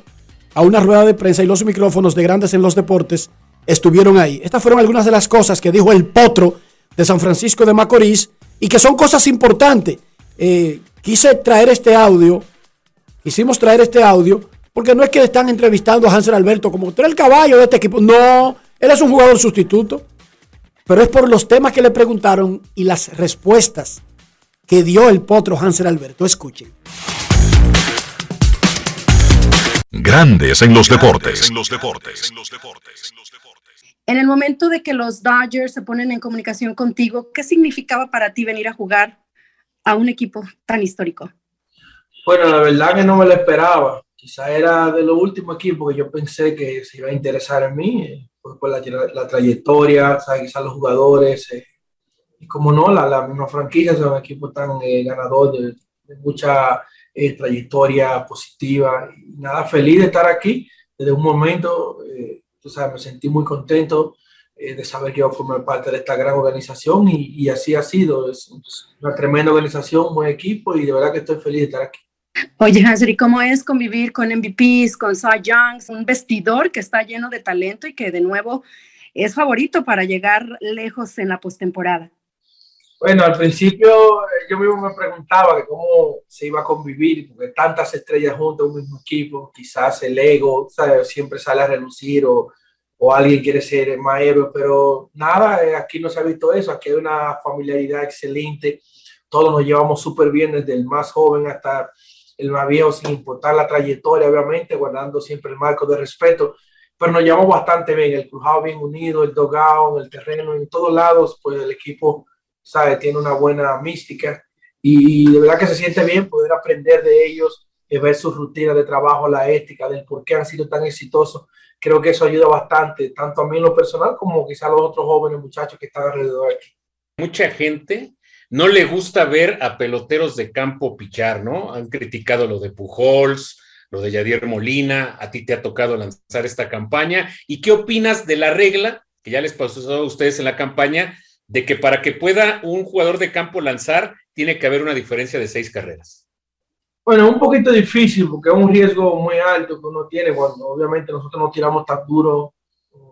a una rueda de prensa y los micrófonos de Grandes en los Deportes estuvieron ahí. Estas fueron algunas de las cosas que dijo el potro de San Francisco de Macorís y que son cosas importantes. Eh, quise traer este audio, quisimos traer este audio, porque no es que están entrevistando a Hansel Alberto como tú eres el caballo de este equipo. No, él es un jugador sustituto, pero es por los temas que le preguntaron y las respuestas que dio el potro Hansel Alberto. Escuchen. Grandes en los deportes. En los deportes. En el momento de que los Dodgers se ponen en comunicación contigo, ¿qué significaba para ti venir a jugar a un equipo tan histórico? Bueno, la verdad que no me lo esperaba. Quizá era de los últimos equipos que yo pensé que se iba a interesar en mí, eh, por, la, la, trayectoria, quizás los jugadores, eh, y como no, la, la, misma franquicia es un equipo tan eh, ganador de, mucha trayectoria positiva. Y nada, feliz de estar aquí desde un momento, tú sabes, me sentí muy contento eh, de saber que iba a formar parte de esta gran organización y, y así ha sido. Es una tremenda organización, buen equipo y de verdad que estoy feliz de estar aquí. Oye, ¿y cómo es convivir con MVPs, con Cy Youngs, un vestidor que está lleno de talento y que de nuevo es favorito para llegar lejos en la postemporada? Bueno, al principio eh, yo mismo me preguntaba cómo se iba a convivir, porque tantas estrellas juntas un mismo equipo, quizás el ego ¿sabes? siempre sale a relucir o, o alguien quiere ser más héroe, pero nada, eh, aquí no se ha visto eso, aquí hay una familiaridad excelente, todos nos llevamos súper bien desde el más joven hasta el viejo, sin importar la trayectoria, obviamente, guardando siempre el marco de respeto, pero nos llevamos bastante bien, el crujado bien unido, el dogado, el terreno, en todos lados, pues el equipo sabe, tiene una buena mística y de verdad que se siente bien poder aprender de ellos, ver su rutina de trabajo, la ética, del por qué han sido tan exitosos. Creo que eso ayuda bastante, tanto a mí en lo personal como quizá a los otros jóvenes muchachos que están alrededor aquí. Mucha gente no le gusta ver a peloteros de campo pichar, ¿no? Han criticado lo de Pujols, lo de Yadier Molina, a ti te ha tocado lanzar esta campaña. ¿Y qué opinas de la regla que ya les pasó a ustedes en la campaña de que para que pueda un jugador de campo lanzar, tiene que haber una diferencia de seis carreras. Bueno, un poquito difícil porque es un riesgo muy alto que uno tiene cuando obviamente nosotros no tiramos tan duro,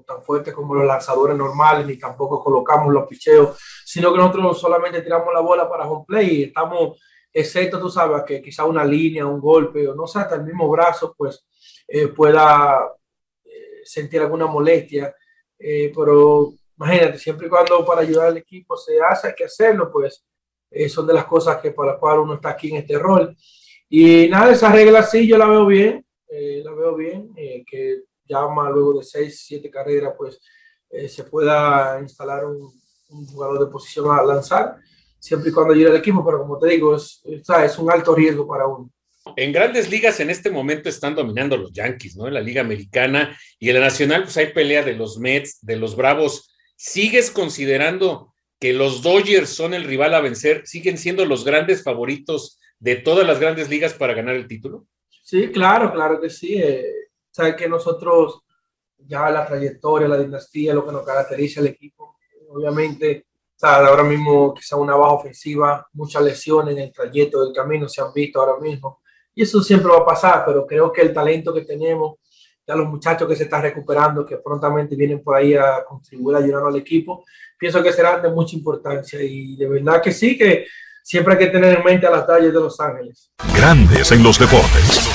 tan fuerte como los lanzadores normales, ni tampoco colocamos los picheos, sino que nosotros solamente tiramos la bola para home play y estamos, excepto tú sabes, que quizá una línea, un golpe o no sé, hasta el mismo brazo, pues eh, pueda eh, sentir alguna molestia, eh, pero imagínate, siempre y cuando para ayudar al equipo se hace, hay que hacerlo, pues eh, son de las cosas que para las cuales uno está aquí en este rol. Y nada, esa regla sí, yo la veo bien, eh, la veo bien, eh, que ya más luego de seis, siete carreras, pues se pueda instalar un, jugador de posición a lanzar, siempre y cuando ayude al equipo, pero como te digo, es, es un alto riesgo para uno. En grandes ligas en este momento están dominando los Yankees, ¿no? En la Liga Americana y en la Nacional, pues hay pelea de los Mets, de los Bravos ¿Sigues considerando que los Dodgers son el rival a vencer? ¿Siguen siendo los grandes favoritos de todas las grandes ligas para ganar el título? Sí, claro, claro que sí. Eh, Sabe que nosotros, ya la trayectoria, la dinastía, lo que nos caracteriza el equipo, obviamente, ahora mismo quizá una baja ofensiva, muchas lesiones en el trayecto del camino se han visto ahora mismo. Y eso siempre va a pasar, pero creo que el talento que tenemos, ya los muchachos que se están recuperando, que prontamente vienen por ahí a contribuir ayudando al equipo, pienso que serán de mucha importancia y de verdad que sí, que siempre hay que tener en mente a las tallas de Los Ángeles. Grandes en los deportes.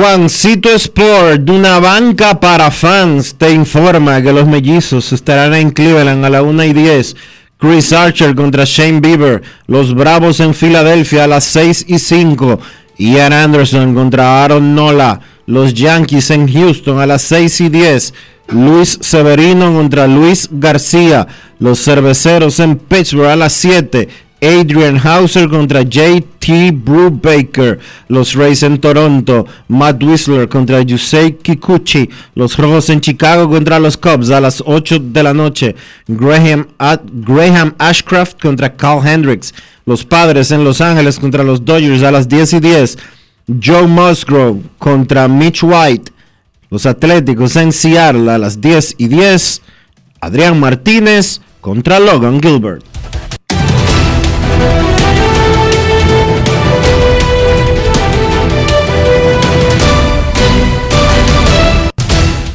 Juancito Sport, de una banca para fans, te informa que los mellizos estarán en Cleveland a la 1 y 10. Chris Archer contra Shane Bieber. Los Bravos en Filadelfia a las 6 y 5. Ian Anderson contra Aaron Nola. Los Yankees en Houston a las 6 y 10. Luis Severino contra Luis García. Los Cerveceros en Pittsburgh a las 7. Adrian Hauser contra JT Brubaker. Los Rays en Toronto. Matt Whistler contra Yusei Kikuchi. Los Rojos en Chicago contra los Cubs a las 8 de la noche. Graham, Graham Ashcraft contra Carl Hendricks. Los Padres en Los Ángeles contra los Dodgers a las 10 y 10. Joe Musgrove contra Mitch White. Los Atléticos en Seattle a las 10 y 10. Adrián Martínez contra Logan Gilbert.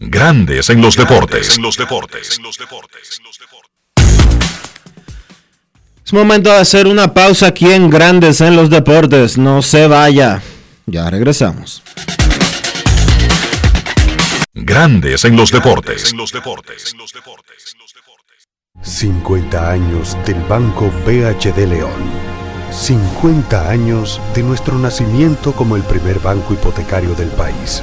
Grandes en los deportes. En los deportes. Es momento de hacer una pausa aquí en Grandes en los deportes. No se vaya. Ya regresamos. Grandes en los deportes. En los deportes. 50 años del Banco BHD León. 50 años de nuestro nacimiento como el primer banco hipotecario del país,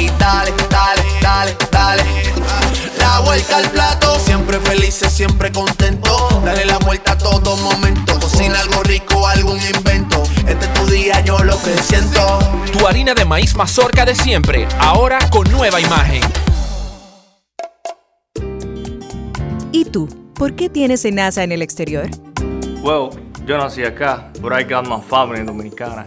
y dale, dale, dale, dale. La vuelta al plato, siempre felices, siempre contento. Dale la vuelta a todo momento. Cocina algo rico, algún invento. Este es tu día, yo lo que siento. Tu harina de maíz mazorca de siempre, ahora con nueva imagen. ¿Y tú? ¿Por qué tienes enaza en el exterior? Well, yo nací acá, but I got my family dominicana.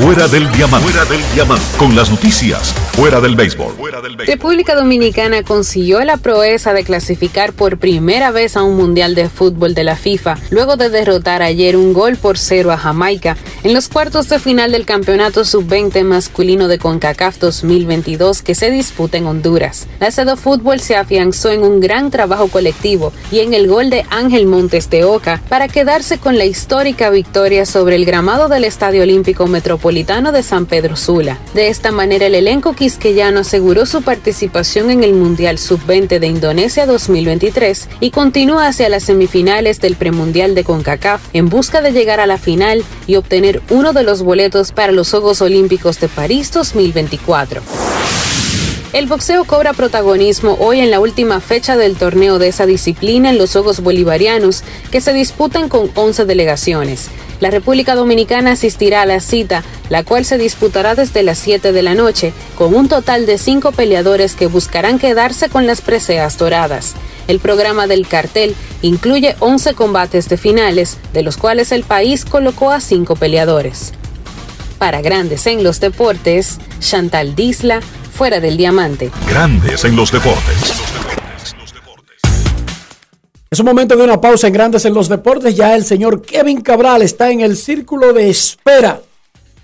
Fuera del diamante. Fuera del diamante. Con las noticias. Fuera del béisbol. República Dominicana consiguió la proeza de clasificar por primera vez a un Mundial de Fútbol de la FIFA, luego de derrotar ayer un gol por cero a Jamaica en los cuartos de final del Campeonato Sub-20 masculino de CONCACAF 2022 que se disputa en Honduras. La Cedo Fútbol se afianzó en un gran trabajo colectivo y en el gol de Ángel Montes de Oca para quedarse con la histórica victoria sobre el gramado del Estadio Olímpico Metropolitano de San Pedro Sula. De esta manera el elenco quisqueyano aseguró su participación en el Mundial Sub-20 de Indonesia 2023 y continúa hacia las semifinales del premundial de CONCACAF en busca de llegar a la final y obtener uno de los boletos para los Juegos Olímpicos de París 2024. El boxeo cobra protagonismo hoy en la última fecha del torneo de esa disciplina en los Juegos Bolivarianos, que se disputan con 11 delegaciones. La República Dominicana asistirá a la cita, la cual se disputará desde las 7 de la noche, con un total de 5 peleadores que buscarán quedarse con las preseas doradas. El programa del cartel incluye 11 combates de finales, de los cuales el país colocó a 5 peleadores. Para Grandes en los Deportes, Chantal Disla, fuera del diamante. Grandes en los deportes. Es un momento de una pausa en Grandes en los Deportes. Ya el señor Kevin Cabral está en el círculo de espera.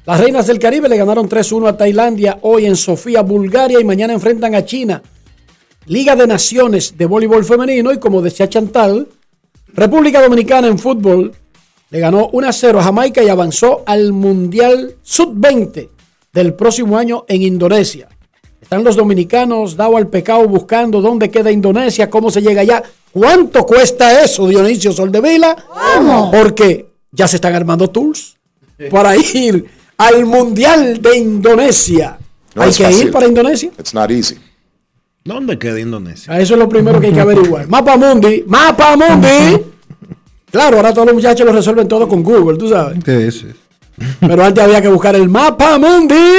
Las Reinas del Caribe le ganaron 3-1 a Tailandia hoy en Sofía, Bulgaria y mañana enfrentan a China. Liga de Naciones de Voleibol Femenino y como decía Chantal, República Dominicana en fútbol le ganó 1-0 a Jamaica y avanzó al Mundial Sub-20 del próximo año en Indonesia. Están los dominicanos dado al pecado buscando dónde queda Indonesia, cómo se llega allá. ¿Cuánto cuesta eso, Dionisio Soldevila? Porque ya se están armando tours para ir al Mundial de Indonesia. No hay es que fácil. ir para Indonesia. It's not easy. ¿Dónde queda Indonesia? Eso es lo primero que hay que averiguar. Mapa Mundi, Mapa Mundi. Claro, ahora todos los muchachos lo resuelven todo con Google, tú sabes. ¿Qué es? Pero antes había que buscar el Mapa Mundi.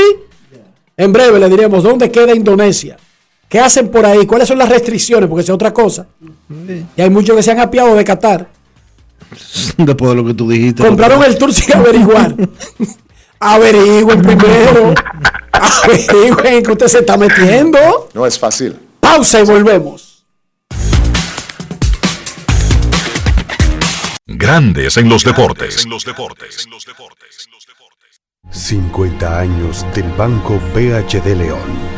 En breve le diremos dónde queda Indonesia. ¿Qué hacen por ahí? ¿Cuáles son las restricciones? Porque esa es otra cosa. Y hay muchos que se han apiado de Qatar. Después de lo que tú dijiste. Compraron el tour sin averiguar. Averigüen primero. Averigüen en que usted se está metiendo. No es fácil. Pausa y volvemos. Grandes en los deportes. 50 años del Banco BHD León.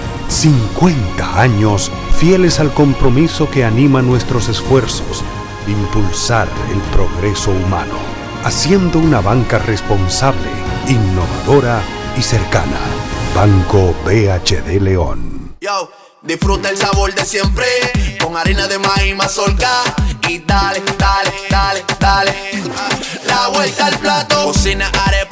50 años fieles al compromiso que anima nuestros esfuerzos, impulsar el progreso humano, haciendo una banca responsable, innovadora y cercana. Banco BHD León. Yo, disfruta el sabor de siempre con harina de maíz mazorca y dale, dale, dale, dale. La vuelta al plato, cocina arepa,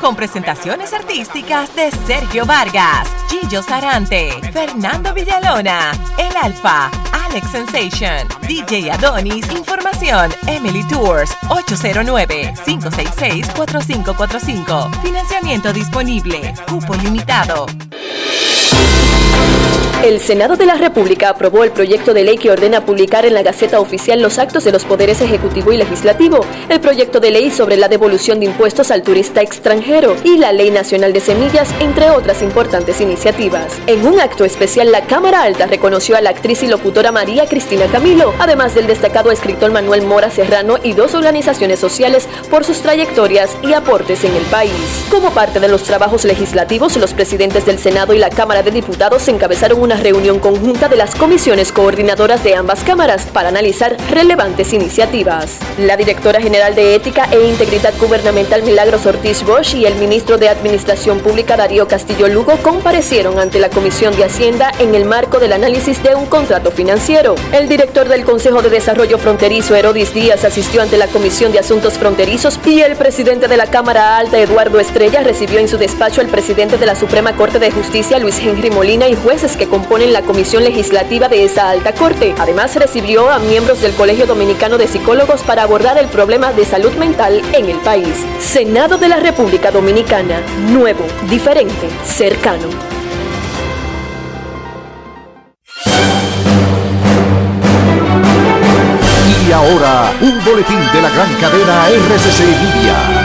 Con presentaciones artísticas de Sergio Vargas, Gillo Sarante, Fernando Villalona, El Alfa, Alex Sensation, DJ Adonis, Información, Emily Tours, 809-566-4545. Financiamiento disponible, cupo limitado. El Senado de la República aprobó el proyecto de ley que ordena publicar en la Gaceta Oficial los actos de los poderes ejecutivo y legislativo, el proyecto de ley sobre la devolución de impuestos al turista extranjero y la Ley Nacional de Semillas, entre otras importantes iniciativas. En un acto especial, la Cámara Alta reconoció a la actriz y locutora María Cristina Camilo, además del destacado escritor Manuel Mora Serrano y dos organizaciones sociales por sus trayectorias y aportes en el país. Como parte de los trabajos legislativos, los presidentes del Senado y la Cámara de Diputados encabezaron una reunión conjunta de las comisiones coordinadoras de ambas cámaras para analizar relevantes iniciativas. La directora general de Ética e Integridad Gubernamental Milagros Ortiz Bosch y el ministro de Administración Pública Darío Castillo Lugo comparecieron ante la Comisión de Hacienda en el marco del análisis de un contrato financiero. El director del Consejo de Desarrollo Fronterizo Herodis Díaz asistió ante la Comisión de Asuntos Fronterizos y el presidente de la Cámara Alta Eduardo Estrella recibió en su despacho al presidente de la Suprema Corte de Justicia Luis Henry Molina y jueces que componen la comisión legislativa de esa alta corte. Además recibió a miembros del Colegio Dominicano de Psicólogos para abordar el problema de salud mental en el país. Senado de la República Dominicana. Nuevo, diferente, cercano. Y ahora, un boletín de la gran cadena RCC Media.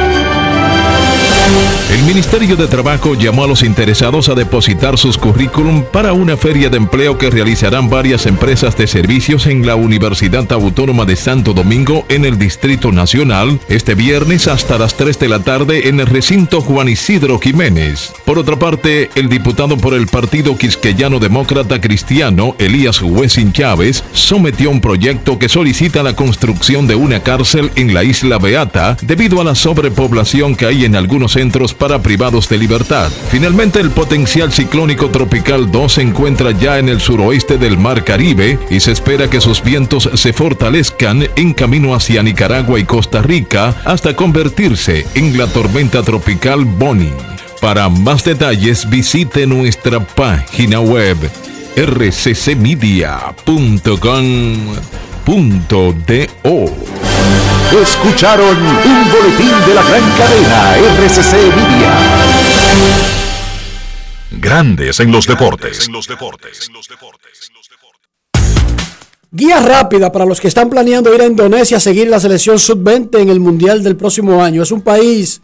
El Ministerio de Trabajo llamó a los interesados a depositar sus currículum para una feria de empleo que realizarán varias empresas de servicios en la Universidad Autónoma de Santo Domingo en el Distrito Nacional este viernes hasta las 3 de la tarde en el recinto Juan Isidro Jiménez. Por otra parte, el diputado por el Partido Quisqueyano Demócrata Cristiano, Elías Huesin Chávez, sometió un proyecto que solicita la construcción de una cárcel en la isla Beata debido a la sobrepoblación que hay en algunos centros para privados de libertad. Finalmente, el potencial ciclónico tropical 2 se encuentra ya en el suroeste del Mar Caribe y se espera que sus vientos se fortalezcan en camino hacia Nicaragua y Costa Rica hasta convertirse en la tormenta tropical Bonnie. Para más detalles visite nuestra página web rccmedia.com.do. Escucharon un boletín de la gran cadena RCC Media. Grandes en los deportes. Guía rápida para los que están planeando ir a Indonesia a seguir la selección sub-20 en el Mundial del próximo año. Es un país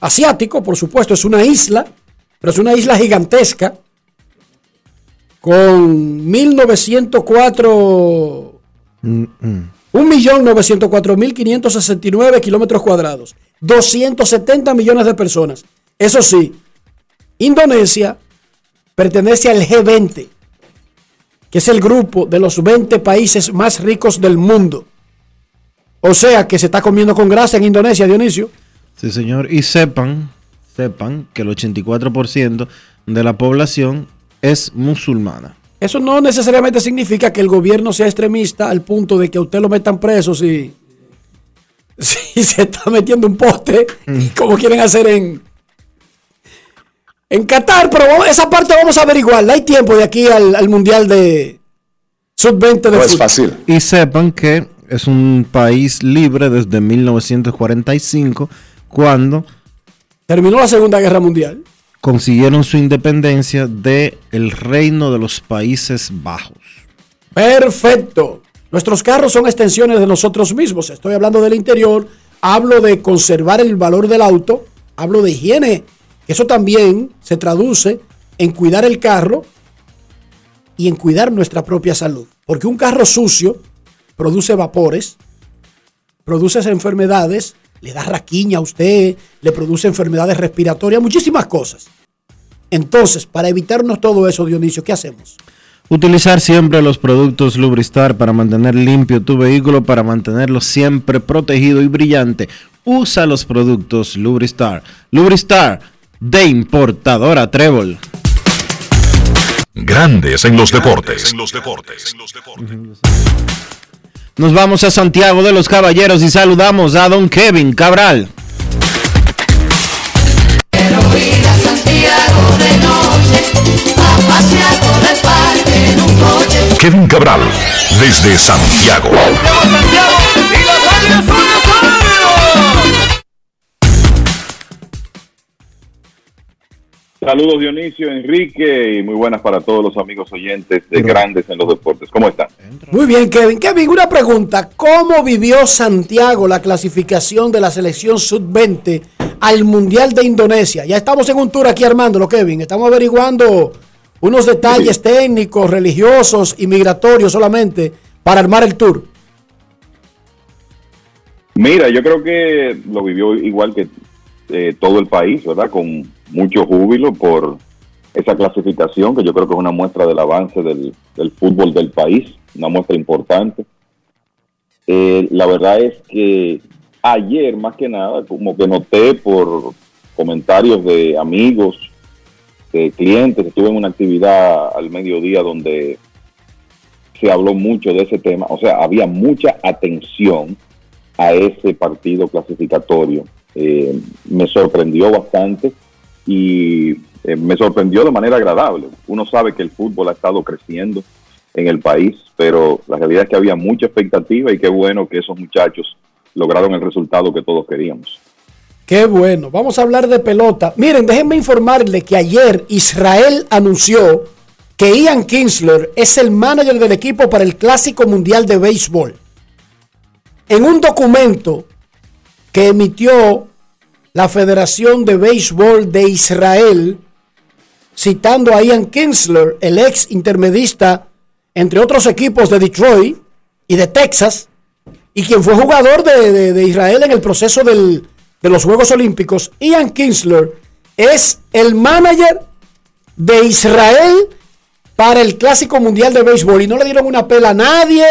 asiático, por supuesto, es una isla, pero es una isla gigantesca con 1904 1.904.569 kilómetros cuadrados. 270 millones de personas. Eso sí, Indonesia pertenece al G20, que es el grupo de los 20 países más ricos del mundo. O sea que se está comiendo con grasa en Indonesia, Dionisio. Sí, señor. Y sepan, sepan que el 84% de la población es musulmana. Eso no necesariamente significa que el gobierno sea extremista al punto de que a usted lo metan preso si, si se está metiendo un poste, Mm. como quieren hacer en, en Qatar. Pero vamos- esa parte vamos a averiguarla. Hay tiempo de aquí al, al Mundial de Sub-20 de fútbol. Y sepan que es un país libre desde 1945, cuando Terminó la Segunda Guerra Mundial. Consiguieron su independencia del el reino de los Países Bajos. Perfecto. Nuestros carros son extensiones de nosotros mismos. Estoy hablando del interior, hablo de conservar el valor del auto, hablo de higiene. Eso también se traduce en cuidar el carro y en cuidar nuestra propia salud. Porque un carro sucio produce vapores, produce enfermedades, le da raquiña a usted, le produce enfermedades respiratorias, muchísimas cosas. Entonces, para evitarnos todo eso, Dionisio, ¿qué hacemos? Utilizar siempre los productos Lubristar para mantener limpio tu vehículo, para mantenerlo siempre protegido y brillante. Usa los productos Lubristar. Lubristar de importadora Trébol. Grandes en los deportes. Nos vamos a Santiago de los Caballeros y saludamos a don Kevin Cabral. Kevin Cabral, desde Santiago. Saludos Dionisio, Enrique y muy buenas para todos los amigos oyentes de Grandes en los Deportes. ¿Cómo están? Muy bien, Kevin. Kevin, una pregunta. ¿Cómo vivió Santiago la clasificación de la selección sub-20 al Mundial de Indonesia? Ya estamos en un tour aquí armándolo, Kevin. Estamos averiguando unos detalles técnicos, religiosos y migratorios solamente para armar el tour. Mira, yo creo que lo vivió igual que eh, todo el país, ¿verdad? Con mucho júbilo por esa clasificación, que yo creo que es una muestra del avance del, fútbol del país, una muestra importante. Eh, la verdad es que ayer, más que nada, como que noté por comentarios de amigos, de clientes, estuve en una actividad al mediodía donde se habló mucho de ese tema, o sea, había mucha atención a ese partido clasificatorio. Eh, me sorprendió bastante y eh, me sorprendió de manera agradable. Uno sabe que el fútbol ha estado creciendo en el país, pero la realidad es que había mucha expectativa y qué bueno que esos muchachos lograron el resultado que todos queríamos. Qué bueno. Vamos a hablar de pelota. Miren, déjenme informarle que ayer Israel anunció que Ian Kinsler es el manager del equipo para el Clásico Mundial de Béisbol. En un documento que emitió la Federación de Béisbol de Israel, citando a Ian Kinsler, el ex intermedista entre otros equipos de Detroit y de Texas, y quien fue jugador de, de- Israel en el proceso del- de los Juegos Olímpicos, Ian Kinsler es el manager de Israel para el Clásico Mundial de Béisbol. Y no le dieron una pela a nadie,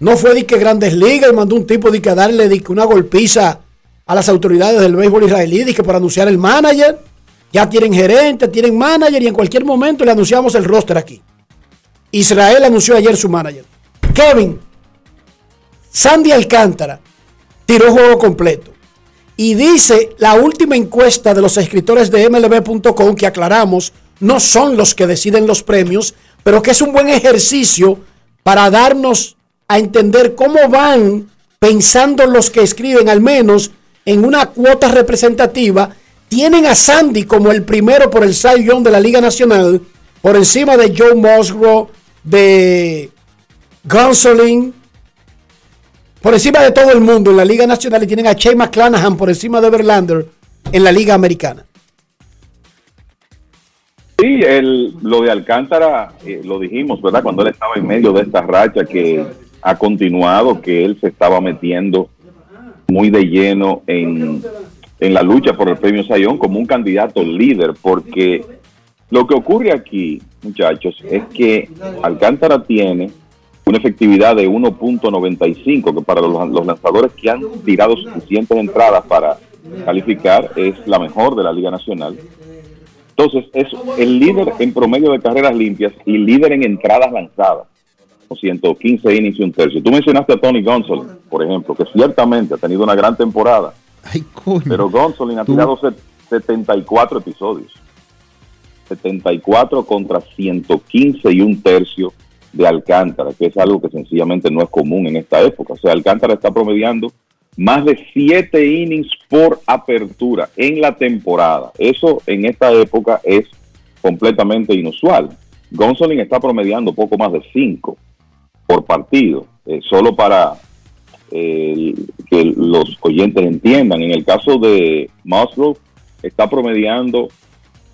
no fue de que Grandes Ligas mandó un tipo de que darle de que una golpiza a las autoridades del béisbol israelí de que por anunciar el manager, ya tienen gerente, tienen manager y en cualquier momento le anunciamos el roster aquí. Israel anunció ayer su manager. Kevin, Sandy Alcántara tiró juego completo. Y dice la última encuesta de los escritores de MLB.com que aclaramos, no son los que deciden los premios, pero que es un buen ejercicio para darnos a entender cómo van pensando los que escriben, al menos en una cuota representativa. Tienen a Sandy como el primero por el Cy Young de la Liga Nacional, por encima de Joe Musgrove, de Gonsolin, por encima de todo el mundo en la Liga Nacional y tienen a Shane McClanahan por encima de Verlander en la Liga Americana. Sí, el, lo de Alcántara, eh, lo dijimos, ¿verdad? Cuando él estaba en medio de esta racha que ha continuado, que él se estaba metiendo muy de lleno en, en la lucha por el premio Sayón como un candidato líder, porque lo que ocurre aquí, muchachos, es que Alcántara tiene una efectividad de 1.95, que para los, los lanzadores que han tirado suficientes entradas para calificar es la mejor de la Liga Nacional. Entonces, es el líder en promedio de carreras limpias y líder en entradas lanzadas. 115 innings y un tercio. Tú mencionaste a Tony Gonsolin, por ejemplo, que ciertamente ha tenido una gran temporada. Pero Gonsolin ha tirado set- 74 episodios. 74 contra 115 y un tercio de Alcántara, que es algo que sencillamente no es común en esta época. O sea, Alcántara está promediando más de 7 innings por apertura en la temporada. Eso en esta época es completamente inusual. Gonsolin está promediando poco más de 5 por partido, eh, solo para eh, que los oyentes entiendan. En el caso de Musgrove, está promediando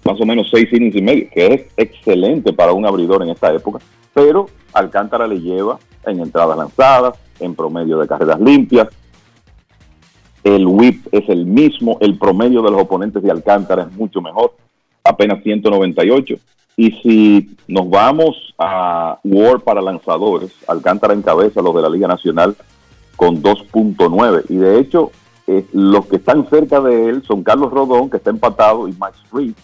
más o menos seis innings y medio, que es excelente para un abridor en esta época, pero Alcántara le lleva en entradas lanzadas, en promedio de carreras limpias. El whip es el mismo, el promedio de los oponentes de Alcántara es mucho mejor, apenas 198. Y si nos vamos a War para lanzadores, Alcántara encabeza los de la Liga Nacional con 2.9. Y de hecho, eh, los que están cerca de él son Carlos Rodón, que está empatado, y Max Fried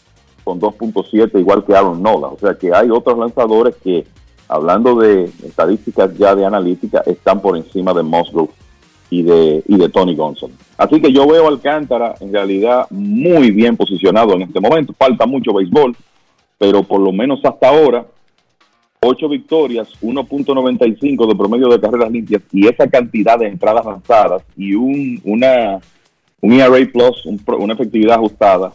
con 2.7, igual que Aaron Nola. O sea que hay otros lanzadores que, hablando de estadísticas ya de analítica, están por encima de Musgrove y de, y de Tony Gonson. Así que yo veo Alcántara en realidad muy bien posicionado en este momento. Falta mucho béisbol, pero por lo menos hasta ahora, 8 victorias, 1.95 de promedio de carreras limpias y esa cantidad de entradas lanzadas y un, una, un ERA Plus, un una efectividad ajustada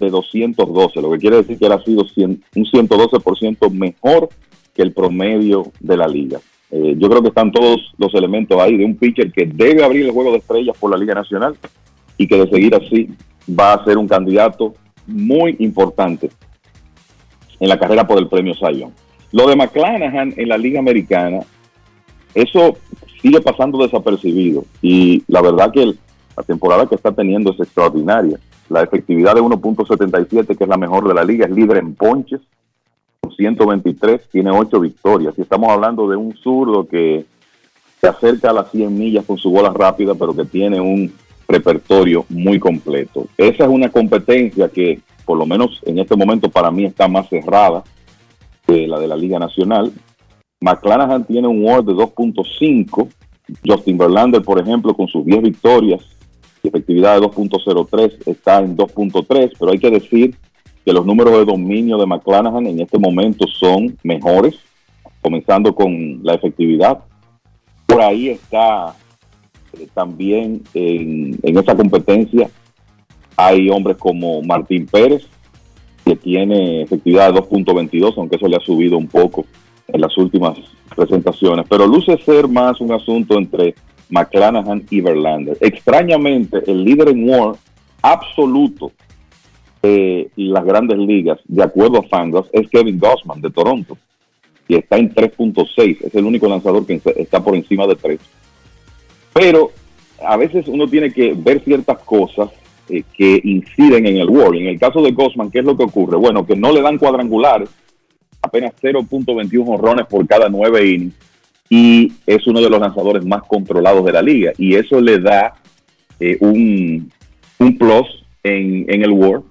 de 212, lo que quiere decir que él ha sido 100 un 112% mejor que el promedio de la liga. Eh, yo creo que están todos los elementos ahí de un pitcher que debe abrir el juego de estrellas por la Liga Nacional y que de seguir así va a ser un candidato muy importante en la carrera por el premio Young. Lo de McClanahan en la Liga Americana, eso sigue pasando desapercibido y la verdad que la temporada que está teniendo es extraordinaria. La efectividad de 1.77, que es la mejor de la liga, es líder en ponches, con 123, tiene 8 victorias. Y estamos hablando de un zurdo que se acerca a las 100 millas con su bola rápida, pero que tiene un repertorio muy completo. Esa es una competencia que, por lo menos en este momento, para mí está más cerrada que la de la Liga Nacional. McClanahan tiene un WAR de 2.5. Justin Verlander, por ejemplo, con sus 10 victorias y efectividad de 2.03, está en 2.3, pero hay que decir que los números de dominio de McClanahan en este momento son mejores, comenzando con la efectividad. Por ahí está eh, también en, esa competencia hay hombres como Martín Pérez, que tiene efectividad de 2.22, aunque eso le ha subido un poco en las últimas presentaciones, pero luce ser más un asunto entre McClanahan y Verlander. Extrañamente, el líder en WAR absoluto de las grandes ligas, de acuerdo a Fangraphs, es Kevin Gossman de Toronto. Y está en 3.6. Es el único lanzador que está por encima de 3. Pero a veces uno tiene que ver ciertas cosas eh, que inciden en el WAR. En el caso de Gossman, ¿qué es lo que ocurre? Bueno, que no le dan cuadrangulares, apenas 0.21 honrones por cada 9 innings y es uno de los lanzadores más controlados de la liga. Y eso le da eh, un, un, plus en, en el WAR.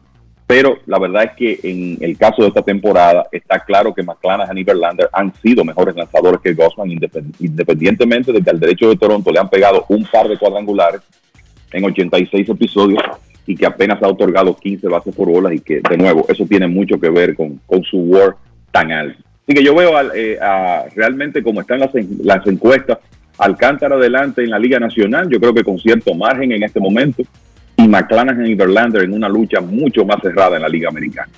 Pero la verdad es que en el caso de esta temporada está claro que McClanahan y Verlander han sido mejores lanzadores que Gossman, independientemente de que al derecho de Toronto le han pegado un par de cuadrangulares en 86 episodios y que apenas ha otorgado 15 bases por bolas y que, de nuevo, eso tiene mucho que ver con, con su WAR tan alto. Así que yo veo eh, realmente como están las, las encuestas, Alcántara adelante en la Liga Nacional, yo creo que con cierto margen en este momento, y McClanahan y Verlander en una lucha mucho más cerrada en la Liga Americana.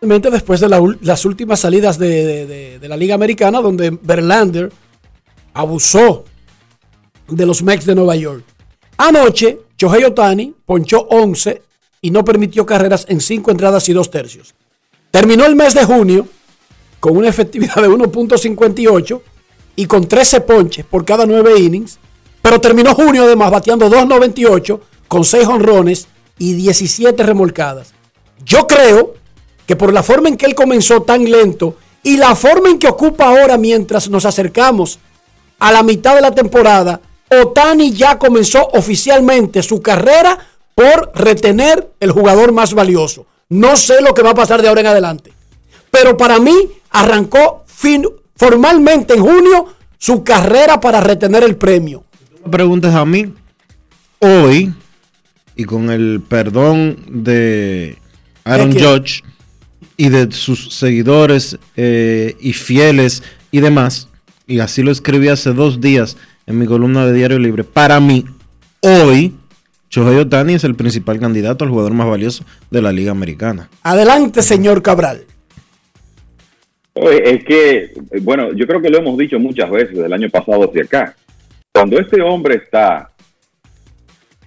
Después de las últimas salidas de, la Liga Americana, donde Verlander abusó de los Mets de Nueva York. Anoche, Shohei Otani ponchó 11 y no permitió carreras en 5 entradas y 2 tercios. Terminó el mes de junio con una efectividad de 1.58 y con 13 ponches por cada 9 innings, pero terminó junio además bateando 2.98 con 6 honrones y 17 remolcadas. Yo creo que por la forma en que él comenzó tan lento y la forma en que ocupa ahora mientras nos acercamos a la mitad de la temporada, Otani ya comenzó oficialmente su carrera por retener el jugador más valioso. No sé lo que va a pasar de ahora en adelante. Pero para mí arrancó formalmente en junio su carrera para retener el premio. Preguntas a mí, hoy, y con el perdón de Aaron Judge y de sus seguidores eh, y fieles y demás, y así lo escribí hace dos días en mi columna de Diario Libre, para mí, hoy, Shohei Otani es el principal candidato al jugador más valioso de la Liga Americana. Adelante, señor Cabral. Es que, bueno, yo creo que lo hemos dicho muchas veces del año pasado hacia acá. Cuando este hombre está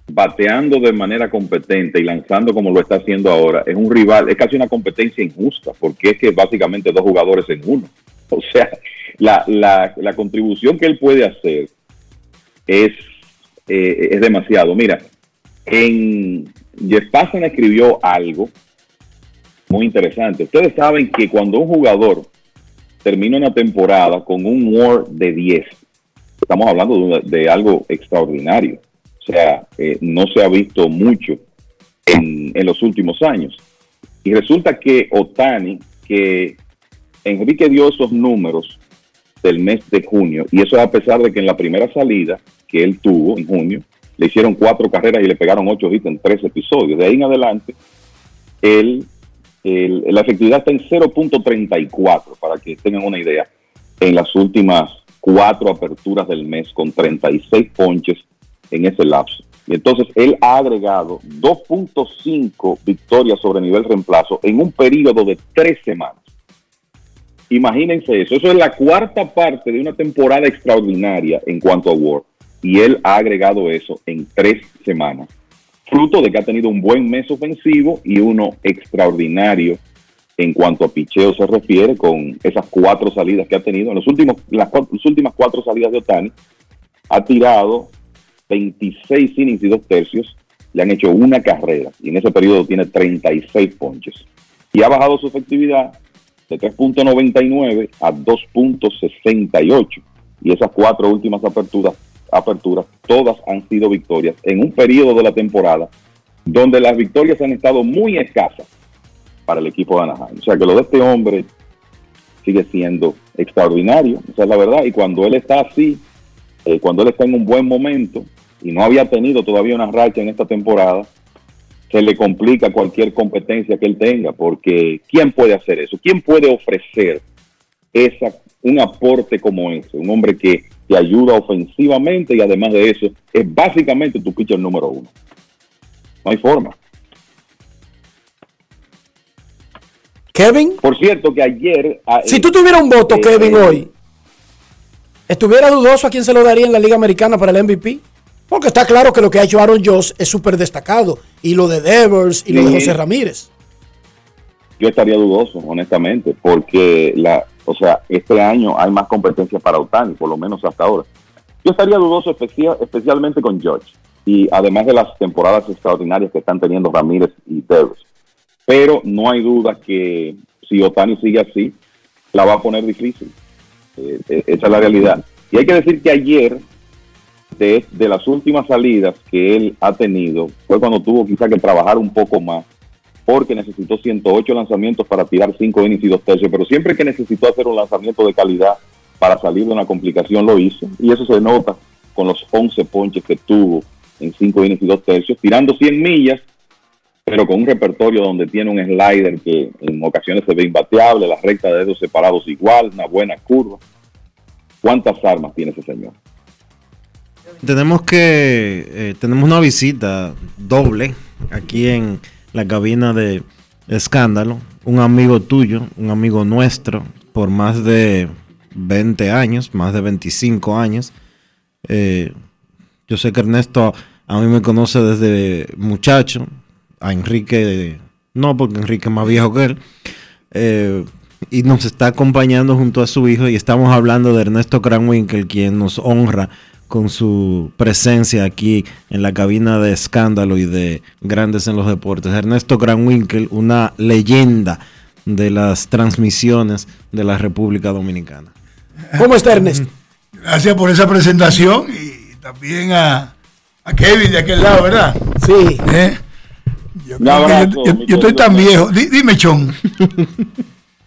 bateando de manera competente y lanzando como lo está haciendo ahora, es un rival, es casi una competencia injusta, porque es que básicamente dos jugadores en uno. O sea, la, la, contribución que él puede hacer es, eh, es demasiado. Mira, en Jeff escribió algo muy interesante. Ustedes saben que cuando un jugador termina una temporada con un WAR de 10. Estamos hablando de, algo extraordinario. O sea, eh, no se ha visto mucho en, los últimos años. Y resulta que Otani, que Enrique dio esos números del mes de junio, y eso a pesar de que en la primera salida que él tuvo en junio, le hicieron cuatro carreras y le pegaron ocho hits en tres episodios. De ahí en adelante, él la efectividad está en 0.34, para que tengan una idea, en las últimas cuatro aperturas del mes con 36 ponches en ese lapso. Y entonces él ha agregado 2.5 victorias sobre nivel reemplazo en un periodo de tres semanas. Imagínense eso. Eso es la cuarta parte de una temporada extraordinaria en cuanto a War. Y él ha agregado eso en tres semanas fruto de que ha tenido un buen mes ofensivo y uno extraordinario en cuanto a picheo se refiere con esas cuatro salidas que ha tenido. En los últimos, las, últimas cuatro salidas de Otani ha tirado 26 innings y dos tercios, le han hecho una carrera y en ese periodo tiene 36 ponches. Y ha bajado su efectividad de 3.99 a 2.68. Y esas cuatro últimas aperturas aperturas, todas han sido victorias en un periodo de la temporada donde las victorias han estado muy escasas para el equipo de Anaheim. O sea que lo de este hombre sigue siendo extraordinario, esa es la verdad. Y cuando él está así, eh, cuando él está en un buen momento y no había tenido todavía una racha en esta temporada, se le complica cualquier competencia que él tenga, porque ¿quién puede hacer eso? ¿Quién puede ofrecer esa, un aporte como ese? Un hombre que te ayuda ofensivamente y además de eso, es básicamente tu pitcher número uno. No hay forma. Kevin. Por cierto, que ayer. Ah, si tú tuvieras un voto, eh, Kevin, eh, hoy, ¿estuviera dudoso a quién se lo daría en la Liga Americana para el MVP? Porque está claro que lo que ha hecho Aaron Josh es súper destacado. Y lo de Devers y lo de. José Ramírez. Yo estaría dudoso, honestamente, porque la, o sea, este año hay más competencia para Otani, por lo menos hasta ahora. Yo estaría dudoso especia- especialmente con George y además de las temporadas extraordinarias que están teniendo Ramírez y Devers. Pero no hay duda que si Otani sigue así, la va a poner difícil. Eh, eh, esa es la realidad. Y hay que decir que ayer, de, las últimas salidas que él ha tenido, fue cuando tuvo quizá que trabajar un poco más, porque necesitó 108 lanzamientos para tirar 5 innings y 2 tercios, pero siempre que necesitó hacer un lanzamiento de calidad para salir de una complicación lo hizo, y eso se nota con los 11 ponches que tuvo en 5 innings y 2 tercios, tirando 100 millas, pero con un repertorio donde tiene un slider que en ocasiones se ve imbateable, la recta de dedos separados igual, una buena curva. ¿Cuántas armas tiene ese señor? Tenemos que. eh, tenemos una visita doble aquí en la cabina de Escándalo. Un amigo tuyo, un amigo nuestro, por más de 20 años, más de 25 años. Eh, yo sé que Ernesto a mí me conoce desde muchacho. A Enrique, no, porque Enrique es más viejo que él. Eh, y nos está acompañando junto a su hijo y estamos hablando de Ernesto Cranwinkel, quien nos honra con su presencia aquí en la cabina de escándalo y de Grandes en los Deportes. Ernesto Cranwinkel, una leyenda de las transmisiones de la República Dominicana. ¿Cómo está Ernesto? Gracias por esa presentación y también a, a Kevin de aquel lado, ¿verdad? Sí. Yo, abrazo, yo- yo- mi yo estoy tan viejo. Di- dime, Chon.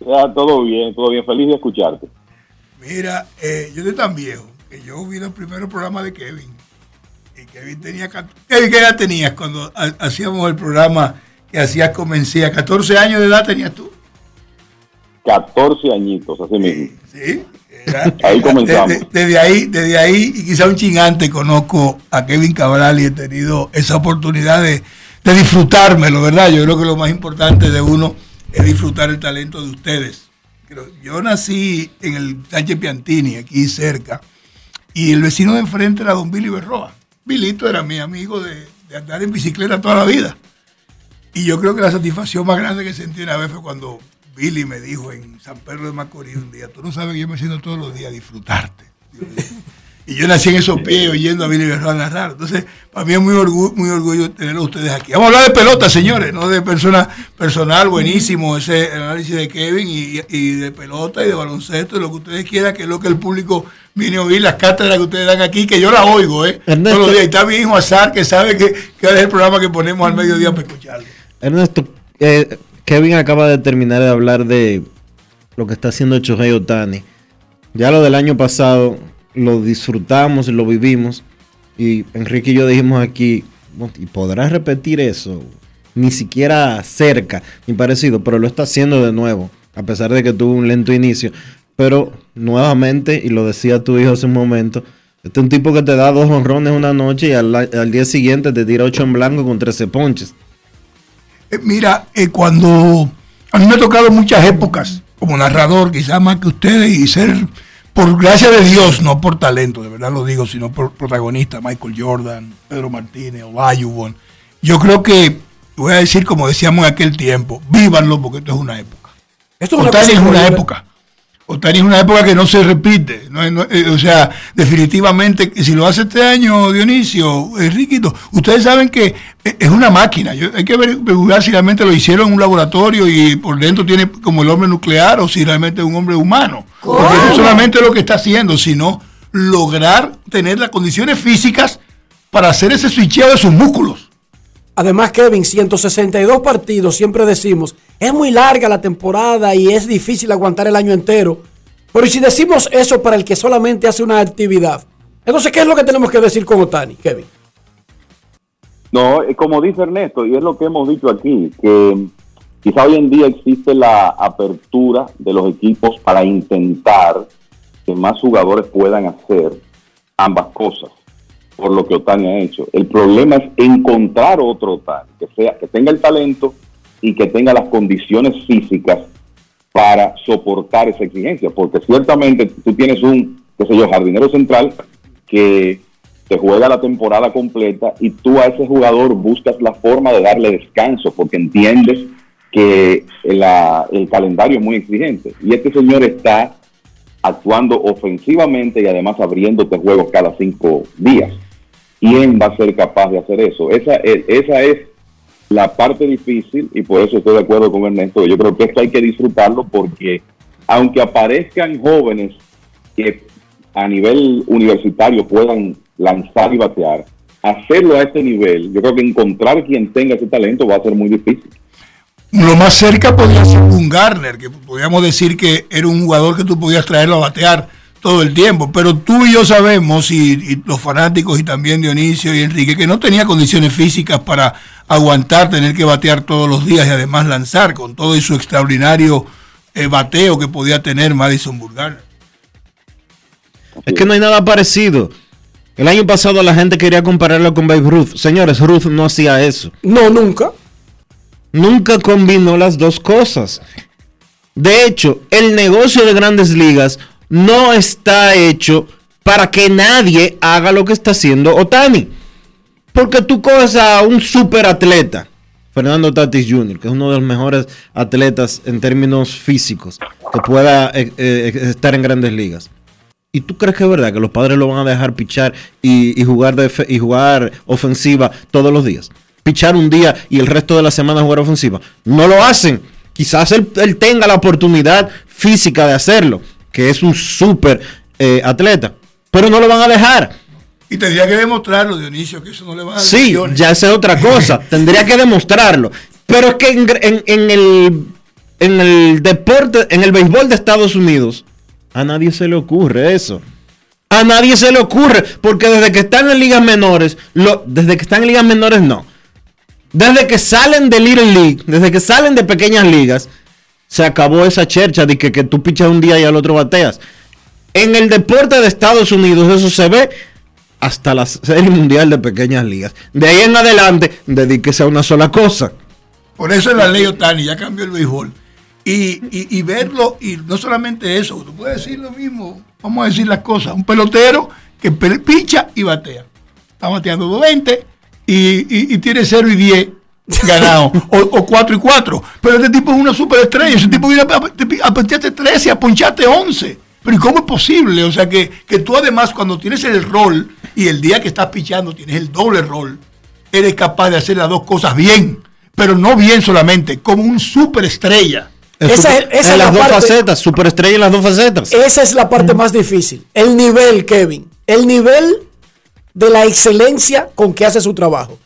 Ya, todo bien, todo bien, feliz de escucharte. Mira, eh, yo estoy tan viejo que yo vi los primeros programas de Kevin. Y Kevin tenía. Kevin, ¿qué edad tenías cuando ha- hacíamos el programa que hacías Comencía? ¿14 años de edad tenías tú? 14 añitos, así mismo. Sí. Ahí comenzamos. Desde, desde ahí, desde ahí, y quizá un chingante, conozco a Kevin Cabral y he tenido esa oportunidad de, de disfrutármelo, ¿verdad? Yo creo que lo más importante de uno es disfrutar el talento de ustedes. Yo nací en el Sánchez Piantini, aquí cerca, y el vecino de enfrente era don Billy Berroa. Bilito era mi amigo de, andar en bicicleta toda la vida. Y yo creo que la satisfacción más grande que sentí una vez fue cuando Billy me dijo en San Pedro de Macorís un día, tú no sabes que yo me siento todos los días a disfrutarte. Y yo nací en esos pies oyendo a Billy Berroa narrar. Entonces, para mí es muy orgullo, muy orgullo tenerlos ustedes aquí. Vamos a hablar de pelota, señores, no de persona personal, buenísimo ese análisis de Kevin y, y de pelota y de baloncesto, y lo que ustedes quieran, que es lo que el público viene a oír, las cátedras que ustedes dan aquí, que yo las oigo, ¿eh? Ernesto. Todos los días. Y está mi hijo Azar, que sabe que, que es el programa que ponemos al mediodía para escucharlo. Ernesto, eh, Kevin acaba de terminar de hablar de lo que está haciendo Chohei Otani. Ya lo del año pasado lo disfrutamos lo vivimos. Y Enrique y yo dijimos aquí, "Bueno, ¿y podrá repetir eso? Ni siquiera cerca, ni parecido, pero lo está haciendo de nuevo, a pesar de que tuvo un lento inicio. Pero nuevamente, y lo decía tu hijo hace un momento, este es un tipo que te da dos honrones una noche y al, al día siguiente te tira ocho en blanco con 13 ponches. Eh, mira, eh, cuando a mí me ha tocado muchas épocas como narrador, quizás más que ustedes, y ser, por gracia de Dios, no por talento, de verdad lo digo, sino por protagonista, Michael Jordan, Pedro Martínez, Olajuwon. Yo creo que, voy a decir como decíamos en aquel tiempo, vívanlo porque esto es una época. Esto es una cosa es una época. Otani es una época que no se repite. no es- no- eh, o sea, definitivamente, si lo hace este año, Dionisio, Enriquito, ustedes saben que eh, es una máquina. Yo- hay que ver, si realmente lo hicieron en un laboratorio y por dentro tiene como el hombre nuclear o si realmente es un hombre humano. Porque no solamente lo que está haciendo, sino lograr tener las condiciones físicas para hacer ese switcheo de sus músculos. Además, Kevin, 162 partidos, siempre decimos, es muy larga la temporada y es difícil aguantar el año entero. Pero ¿y si decimos eso para el que solamente hace una actividad, entonces, ¿qué es lo que tenemos que decir con Otani, Kevin? No, eh, como dice Ernesto, y es lo que hemos dicho aquí, que quizá hoy en día existe la apertura de los equipos para intentar que más jugadores puedan hacer ambas cosas, por lo que Otani ha hecho. El problema es encontrar otro Otani, que, sea, que tenga el talento y que tenga las condiciones físicas para soportar esa exigencia, porque ciertamente tú tienes un, qué sé yo, jardinero central que te juega la temporada completa y tú a ese jugador buscas la forma de darle descanso porque entiendes que el calendario es muy exigente. Y este señor está actuando ofensivamente y además abriéndote juegos cada cinco días. ¿Quién va a ser capaz de hacer eso? Esa es, esa es la parte difícil y por eso estoy de acuerdo con Ernesto. Yo creo que esto hay que disfrutarlo porque aunque aparezcan jóvenes que a nivel universitario puedan lanzar y batear, hacerlo a este nivel, yo creo que encontrar quien tenga ese talento va a ser muy difícil. Lo más cerca podría ser un Garner, que podríamos decir que era un jugador que tú podías traerlo a batear todo el tiempo. Pero tú y yo sabemos, y, y los fanáticos y también Dionisio y Enrique, que no tenía condiciones físicas para aguantar tener que batear todos los días y además lanzar con todo y su extraordinario eh, bateo que podía tener Madison Burgar. Es que no hay nada parecido. El año pasado la gente quería compararlo con Babe Ruth. Señores, Ruth no hacía eso. No, nunca. Nunca combinó las dos cosas. De hecho, el negocio de grandes ligas no está hecho para que nadie haga lo que está haciendo Otani. Porque tú coges a un super atleta, Fernando Tatis Jr., que es uno de los mejores atletas en términos físicos que pueda eh, eh, estar en grandes ligas. ¿Y tú crees que es verdad que los padres lo van a dejar pichar y, jugar, y jugar ofensiva todos los días? Pichar un día y el resto de la semana jugar ofensiva. No lo hacen. Quizás él tenga la oportunidad física de hacerlo, que es un súper eh, atleta, pero no lo van a dejar. Y tendría que demostrarlo, Dionisio, que eso no le va a dar Sí, lesiones. ya esa es otra cosa. Tendría que demostrarlo. Pero es que en, en- en el, en el deporte, en el béisbol de Estados Unidos, a nadie se le ocurre eso. A nadie se le ocurre. Porque desde que están en ligas menores, lo- desde que están en ligas menores no. Desde que salen de Little League, desde que salen de pequeñas ligas, se acabó esa chercha de que, que tú pichas un día y al otro bateas. En el deporte de Estados Unidos eso se ve hasta la Serie Mundial de Pequeñas Ligas. De ahí en adelante, dedíquese a una sola cosa. Por eso es la ley Otani, ya cambió el béisbol. Y, y- verlo, y no solamente eso, tú puedes decir lo mismo, vamos a decir las cosas, un pelotero que picha y batea. Está bateando 220 y, y- y tiene 0 y 10 ganado, o, o 4 y 4. Pero este tipo es una superestrella, ese tipo viene a, poncharte 13, a poncharte 11. Pero ¿y cómo es posible? O sea, que, que tú además cuando tienes el rol y el día que estás pichando tienes el doble rol, eres capaz de hacer las dos cosas bien, pero no bien solamente, como un superestrella. Esa super- es- esa en es la las dos parte- facetas, superestrella en las dos facetas. Esa es la parte más difícil. El nivel, Kevin. El nivel de la excelencia con que hace su trabajo.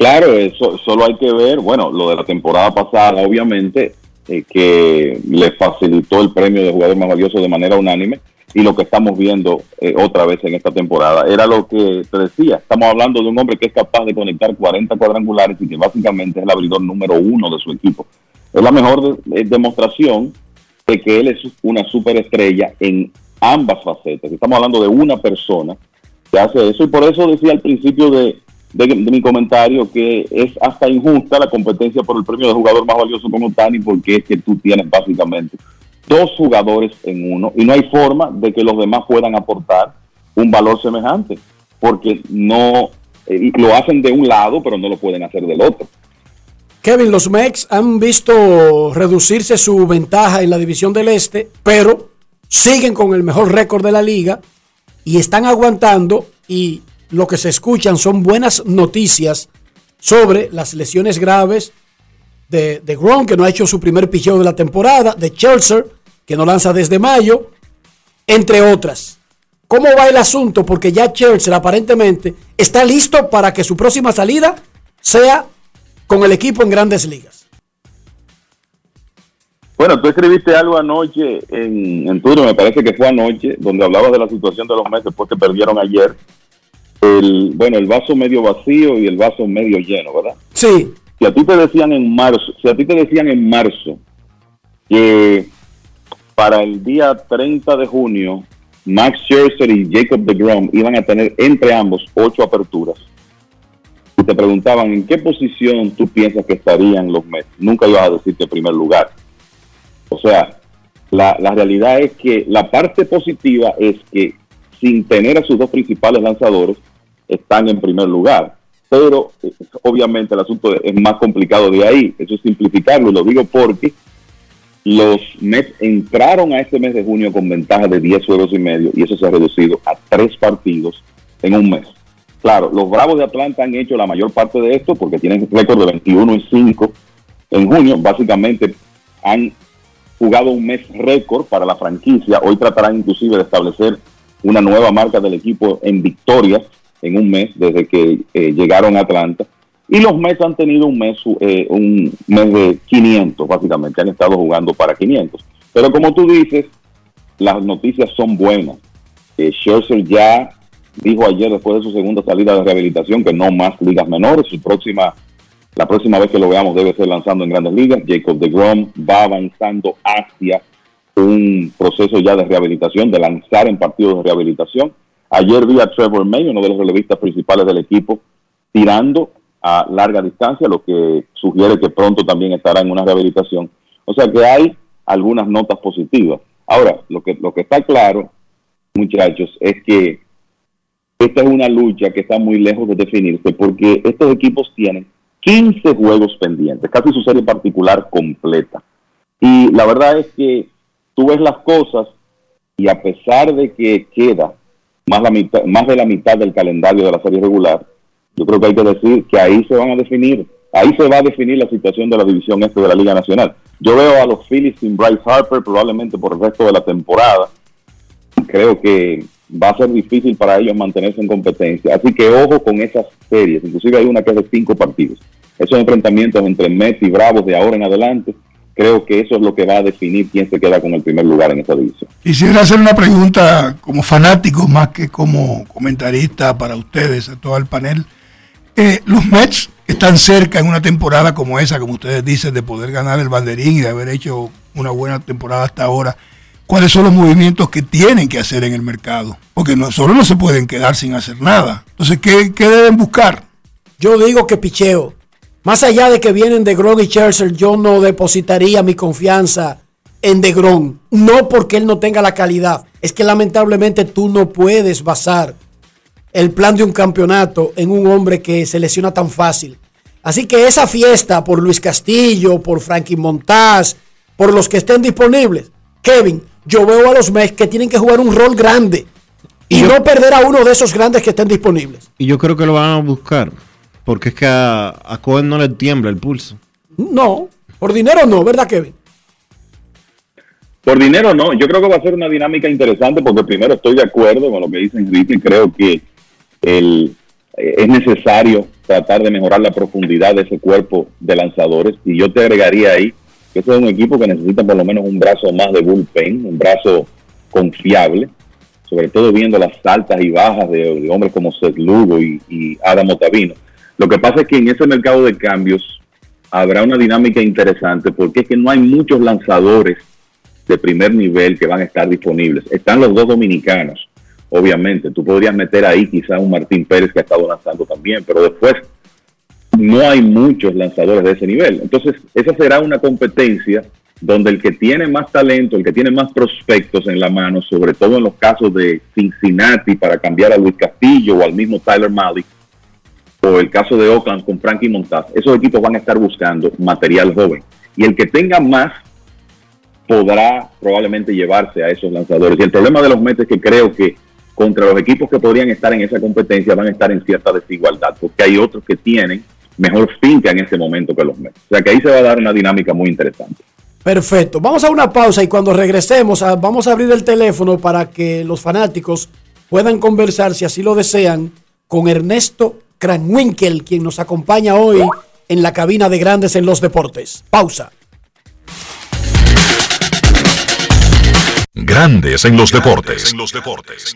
Claro, eso solo hay que ver, bueno, lo de la temporada pasada, obviamente, eh, que le facilitó el premio de jugador más valioso de manera unánime, y lo que estamos viendo eh, otra vez en esta temporada. Era lo que te decía, estamos hablando de un hombre que es capaz de conectar 40 cuadrangulares y que básicamente es el abridor número uno de su equipo. Es la mejor eh, demostración de que él es una superestrella en ambas facetas. Estamos hablando de una persona que hace eso y por eso decía al principio de, de- mi comentario que es hasta injusta la competencia por el premio de jugador más valioso como Tani porque es que tú tienes básicamente dos jugadores en uno y no hay forma de que los demás puedan aportar un valor semejante porque no eh, lo hacen de un lado pero no lo pueden hacer del otro. Kevin, los Mex han visto reducirse su ventaja en la división del Este, pero siguen con el mejor récord de la liga y están aguantando y lo que se escuchan son buenas noticias sobre las lesiones graves de, de Grom, que no ha hecho su primer picheo de la temporada, de Chelsea, que no lanza desde mayo, entre otras. ¿Cómo va el asunto? Porque ya Chelsea aparentemente está listo para que su próxima salida sea con el equipo en grandes ligas. Bueno, tú escribiste algo anoche en, en Twitter, me parece que fue anoche, donde hablabas de la situación de los meses después que perdieron ayer. El, bueno, el vaso medio vacío y el vaso medio lleno, ¿verdad? Sí. Si a ti te decían en marzo, si a ti te decían en marzo que para el día 30 de junio Max Scherzer y Jacob DeGrom iban a tener entre ambos ocho aperturas y te preguntaban en qué posición tú piensas que estarían los Mets, nunca ibas a decir que en primer lugar. O sea, la, la realidad es que la parte positiva es que sin tener a sus dos principales lanzadores, están en primer lugar. Pero eh, obviamente el asunto es más complicado de ahí. Eso es simplificarlo lo digo porque los Mets entraron a este mes de junio con ventaja de 10 juegos y medio y eso se ha reducido a tres partidos en un mes. Claro, los Bravos de Atlanta han hecho la mayor parte de esto porque tienen récord de 21 y 5 en junio. Básicamente han jugado un mes récord para la franquicia. Hoy tratarán inclusive de establecer una nueva marca del equipo en victorias en un mes desde que eh, llegaron a Atlanta. Y los Mets han tenido un mes, eh, un mes de 500, básicamente. Han estado jugando para 500. Pero como tú dices, las noticias son buenas. Eh, Scherzer ya dijo ayer, después de su segunda salida de rehabilitación, que no más ligas menores. Su próxima, la próxima vez que lo veamos debe ser lanzando en grandes ligas. Jacob de Grom va avanzando hacia un proceso ya de rehabilitación, de lanzar en partidos de rehabilitación. Ayer vi a Trevor May, uno de los relevistas principales del equipo, tirando a larga distancia, lo que sugiere que pronto también estará en una rehabilitación. O sea que hay algunas notas positivas. Ahora, lo que, lo que está claro, muchachos, es que esta es una lucha que está muy lejos de definirse porque estos equipos tienen 15 juegos pendientes, casi su serie particular completa. Y la verdad es que tú ves las cosas y a pesar de que queda más, la mitad, más de la mitad del calendario de la serie regular, yo creo que hay que decir que ahí se van a definir, ahí se va a definir la situación de la división este de la Liga Nacional. Yo veo a los Phillies sin Bryce Harper probablemente por el resto de la temporada. Creo que va a ser difícil para ellos mantenerse en competencia. Así que ojo con esas series. Inclusive hay una que es de cinco partidos. Esos enfrentamientos entre Mets y Bravos de ahora en adelante, creo que eso es lo que va a definir quién se queda con el primer lugar en esa división. Quisiera hacer una pregunta como fanático más que como comentarista para ustedes, a todo el panel. Eh, los Mets están cerca en una temporada como esa, como ustedes dicen, de poder ganar el banderín y de haber hecho una buena temporada hasta ahora cuáles son los movimientos que tienen que hacer en el mercado. Porque no, solo no se pueden quedar sin hacer nada. Entonces, ¿qué, deben buscar? Yo digo que picheo. Más allá de que vienen de Gron y Scherzer, yo no depositaría mi confianza en De Gron. No porque él no tenga la calidad. Es que lamentablemente tú no puedes basar el plan de un campeonato en un hombre que se lesiona tan fácil. Así que esa fiesta por Luis Castillo, por Frankie Montaz, por los que estén disponibles, Kevin, yo veo a los Mets que tienen que jugar un rol grande y, no perder a uno de esos grandes que estén disponibles. Y yo creo que lo van a buscar, porque es que a, a Cohen no le tiembla el pulso. No, por dinero no, ¿verdad, Kevin? Por dinero no, yo creo que va a ser una dinámica interesante porque primero estoy de acuerdo con lo que dice Enrique, creo que el, es necesario tratar de mejorar la profundidad de ese cuerpo de lanzadores y yo te agregaría ahí que ese es un equipo que necesita por lo menos un brazo más de bullpen, un brazo confiable, sobre todo viendo las altas y bajas de, hombres como Seth Lugo y, y, Adam Otavino. Lo que pasa es que en ese mercado de cambios habrá una dinámica interesante porque es que no hay muchos lanzadores de primer nivel que van a estar disponibles. Están los dos dominicanos, obviamente. Tú podrías meter ahí quizá un Martín Pérez que ha estado lanzando también, pero después no hay muchos lanzadores de ese nivel. Entonces, esa será una competencia donde el que tiene más talento, el que tiene más prospectos en la mano, sobre todo en los casos de Cincinnati para cambiar a Luis Castillo o al mismo Tyler Malik, o el caso de Oakland con Frankie Montaz, esos equipos van a estar buscando material joven. Y el que tenga más podrá probablemente llevarse a esos lanzadores. Y el problema de los Mets es que creo que contra los equipos que podrían estar en esa competencia van a estar en cierta desigualdad, porque hay otros que tienen mejor finca en ese momento que los Mets. O sea que ahí se va a dar una dinámica muy interesante. Perfecto. Vamos a una pausa y cuando regresemos ah, vamos a abrir el teléfono para que los fanáticos puedan conversar, si así lo desean, con Ernesto Cranwinkel, quien nos acompaña hoy en la cabina de Grandes en los Deportes. Pausa. Grandes en los deportes. En los deportes.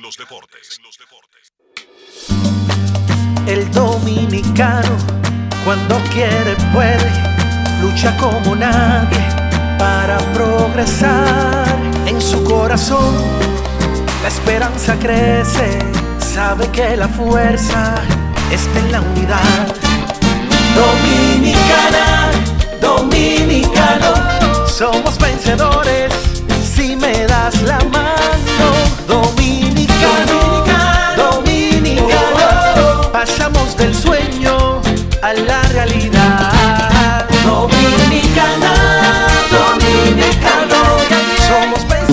El dominicano cuando quiere puede, lucha como nadie para progresar. En su corazón la esperanza crece, sabe que la fuerza está en la unidad. Dominicana, dominicano, somos vencedores si me das la mano. Dominicano, dominicano, pasamos del sueño a la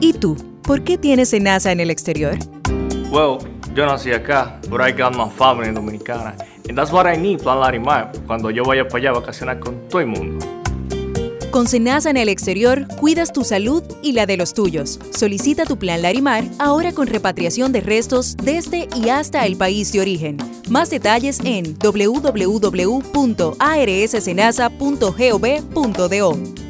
¿Y tú? ¿Por qué tienes enaza en el exterior? Well, yo nací acá, but I got my family dominicana. And that's what I need, Plan Larimar, cuando yo vaya para allá a vacacionar con todo el mundo. Con Senasa en el exterior, cuidas tu salud y la de los tuyos. Solicita tu plan Larimar ahora con repatriación de restos desde y hasta el país de origen. Más detalles en www.arssenasa.gov.do.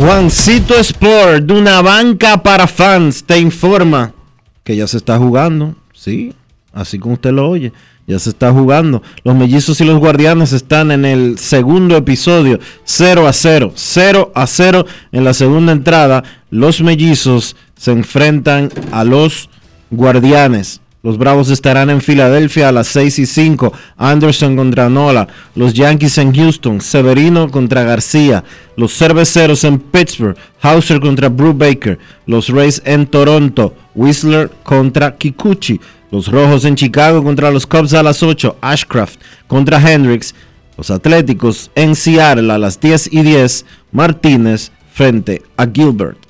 Juancito Sport, de una banca para fans, te informa que ya se está jugando. Sí, así como usted lo oye, ya se está jugando. Los mellizos y los guardianes están en el segundo episodio, 0 a 0, 0 a 0 en la segunda entrada. Los mellizos se enfrentan a los guardianes. Los Bravos estarán en Filadelfia a las 6 y 5. Anderson contra Nola. Los Yankees en Houston. Severino contra García. Los Cerveceros en Pittsburgh. Hauser contra Brubaker. Los Rays en Toronto. Whistler contra Kikuchi. Los Rojos en Chicago contra los Cubs a las 8. Ashcraft contra Hendricks. Los Atléticos en Seattle a las 10 y 10. Martínez frente a Gilbert.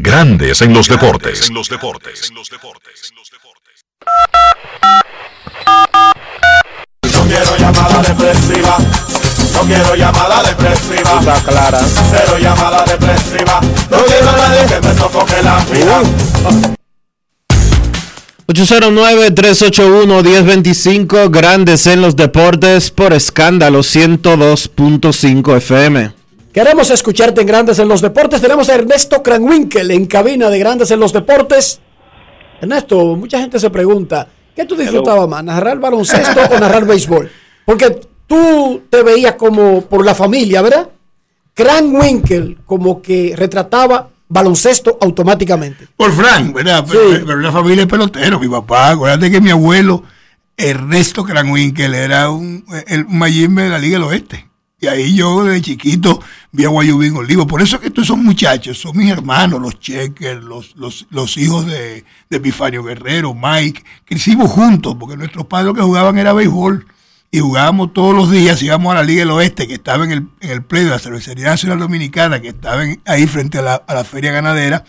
Grandes en los deportes. En los deportes. En los deportes. No quiero llamada depresiva. No quiero llamada depresiva. Está clara. Cero llamada depresiva. No quiero nadie que me sofoque la vida. 809-381-1025, grandes en los deportes por escándalo 102.5 FM. Queremos escucharte en Grandes en los Deportes. Tenemos a Ernesto Cranwinkel en cabina de Grandes en los Deportes. Ernesto, mucha gente se pregunta, ¿qué tú disfrutabas más, narrar baloncesto o narrar béisbol? Porque tú te veías como por la familia, ¿verdad? Cranwinkel como que retrataba baloncesto automáticamente. Por Frank, ¿verdad? Sí. Pero, pero la familia es pelotero. Mi papá, acuérdate que mi abuelo, Ernesto Cranwinkel, era un, el de la Liga del Oeste. Y ahí yo desde chiquito vi a Guayubín Olivo. Por eso es que estos son muchachos, son mis hermanos, los checkers, los, los, hijos de, de Epifanio Guerrero, Mike. Crecimos juntos, porque nuestros padres que jugaban era béisbol. Y jugábamos todos los días, íbamos a la Liga del Oeste, que estaba en el, en el play de la Cervecería Nacional Dominicana, que estaba ahí frente a la, a la Feria Ganadera.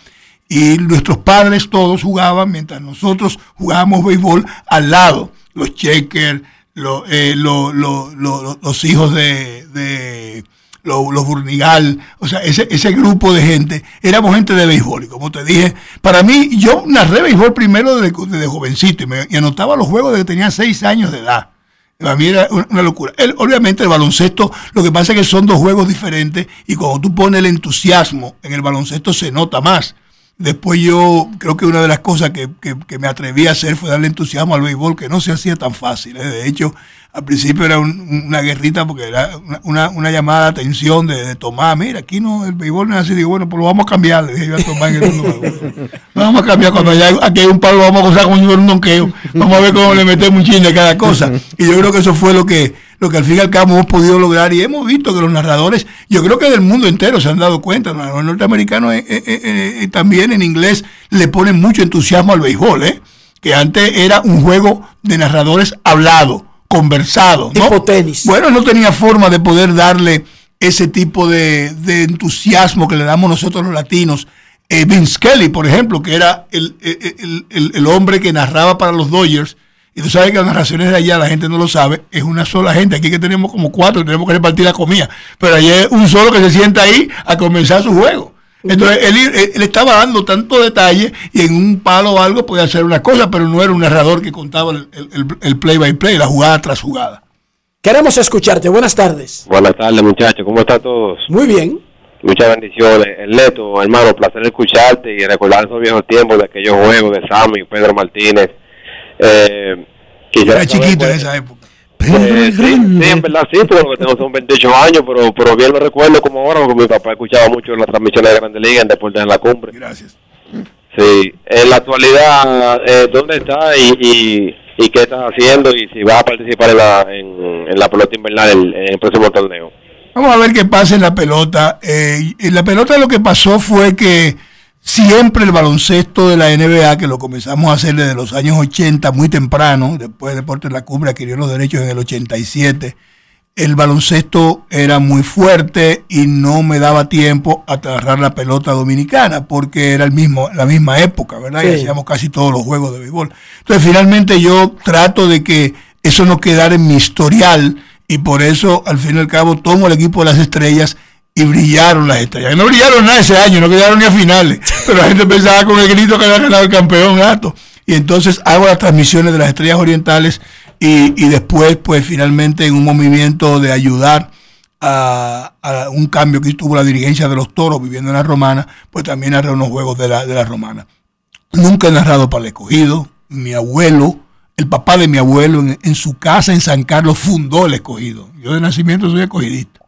Y nuestros padres todos jugaban, mientras nosotros jugábamos béisbol al lado. Los checkers, lo- eh, lo- lo- lo- los hijos de, de lo- los Burnigal, o sea, ese, ese grupo de gente, éramos gente de béisbol. Y como te dije, para mí, yo narré béisbol primero desde, jovencito y, anotaba los juegos desde que tenía seis años de edad. Para mí era una locura. El- obviamente el baloncesto, lo que pasa es que son dos juegos diferentes y cuando tú pones el entusiasmo en el baloncesto se nota más. Después yo creo que una de las cosas que, que- me atreví a hacer fue darle entusiasmo al béisbol, que no se hacía tan fácil. ¿eh? De hecho, al principio era un- una guerrita porque era una, una- llamada de atención de, de Tomás, mira, aquí no, el béisbol no es así. Digo, bueno, pues lo vamos a cambiar, le dije yo a Tomás en el juego. Lo vamos a cambiar cuando haya, aquí hay un palo, lo vamos a si fuera un donqueo. Vamos a ver cómo le metemos un chin de cada cosa. Y yo creo que eso fue lo que, lo que al fin y al cabo hemos podido lograr. Y hemos visto que los narradores, yo creo que del mundo entero se han dado cuenta, los norteamericanos eh, eh, eh, también en inglés le ponen mucho entusiasmo al béisbol, ¿eh? que antes era un juego de narradores hablado, conversado. ¿no? Bueno, no tenía forma de poder darle ese tipo de, de entusiasmo que le damos nosotros los latinos. Eh, Vince Kelly, por ejemplo, que era el, el- el- el- el hombre que narraba para los Dodgers. Y tú sabes que las narraciones de allá, la gente no lo sabe, es una sola gente. Aquí que tenemos como cuatro, tenemos que repartir la comida. Pero allá es un solo que se sienta ahí a comenzar su juego. Entonces él, él- él estaba dando tanto detalle y en un palo o algo podía hacer una cosa, pero no era un narrador que contaba el, el- el play by play, la jugada tras jugada. Queremos escucharte. Buenas tardes. Buenas tardes, muchachos. ¿Cómo están todos? Muy bien. Muchas bendiciones. El Neto, hermano, placer escucharte y recordar esos viejos tiempos de aquellos juegos de Sammy, Pedro Martínez. Eh, Era chiquito en esa época. eh, sí, sí, en verdad sí, pero lo que tengo son 28 años, pero, pero bien lo recuerdo como ahora, porque mi papá escuchaba mucho las transmisiones de Grandes Ligas en Deportes en la Cumbre. Gracias. Sí, en la actualidad, eh, ¿dónde está y, y, y qué estás haciendo y si vas a participar en la, en, en la pelota invernal en, en el próximo torneo? Vamos a ver qué pasa en la pelota. Eh, en la pelota lo que pasó fue que siempre el baloncesto de la NBA, que lo comenzamos a hacer desde los años 80, muy temprano, después de Deportes de la Cumbre adquirió los derechos en el 87, el baloncesto era muy fuerte y no me daba tiempo a agarrar la pelota dominicana porque era el mismo, la misma época, ¿verdad? Y hacíamos casi todos los juegos de béisbol. Entonces finalmente yo trato de que eso no quedara en mi historial y por eso al fin y al cabo tomo el equipo de las estrellas y brillaron las estrellas. No brillaron nada ese año, no quedaron ni a finales, pero la gente pensaba con el grito que había ganado el campeón gato. Y entonces hago las transmisiones de las estrellas orientales y, y después pues finalmente en un movimiento de ayudar a, un cambio que tuvo la dirigencia de los toros viviendo en la romana, pues también narré unos juegos de la, de la romana. Nunca he narrado para el escogido. Mi abuelo, el papá de mi abuelo, en su casa en San Carlos fundó el escogido. Yo de nacimiento soy escogidista.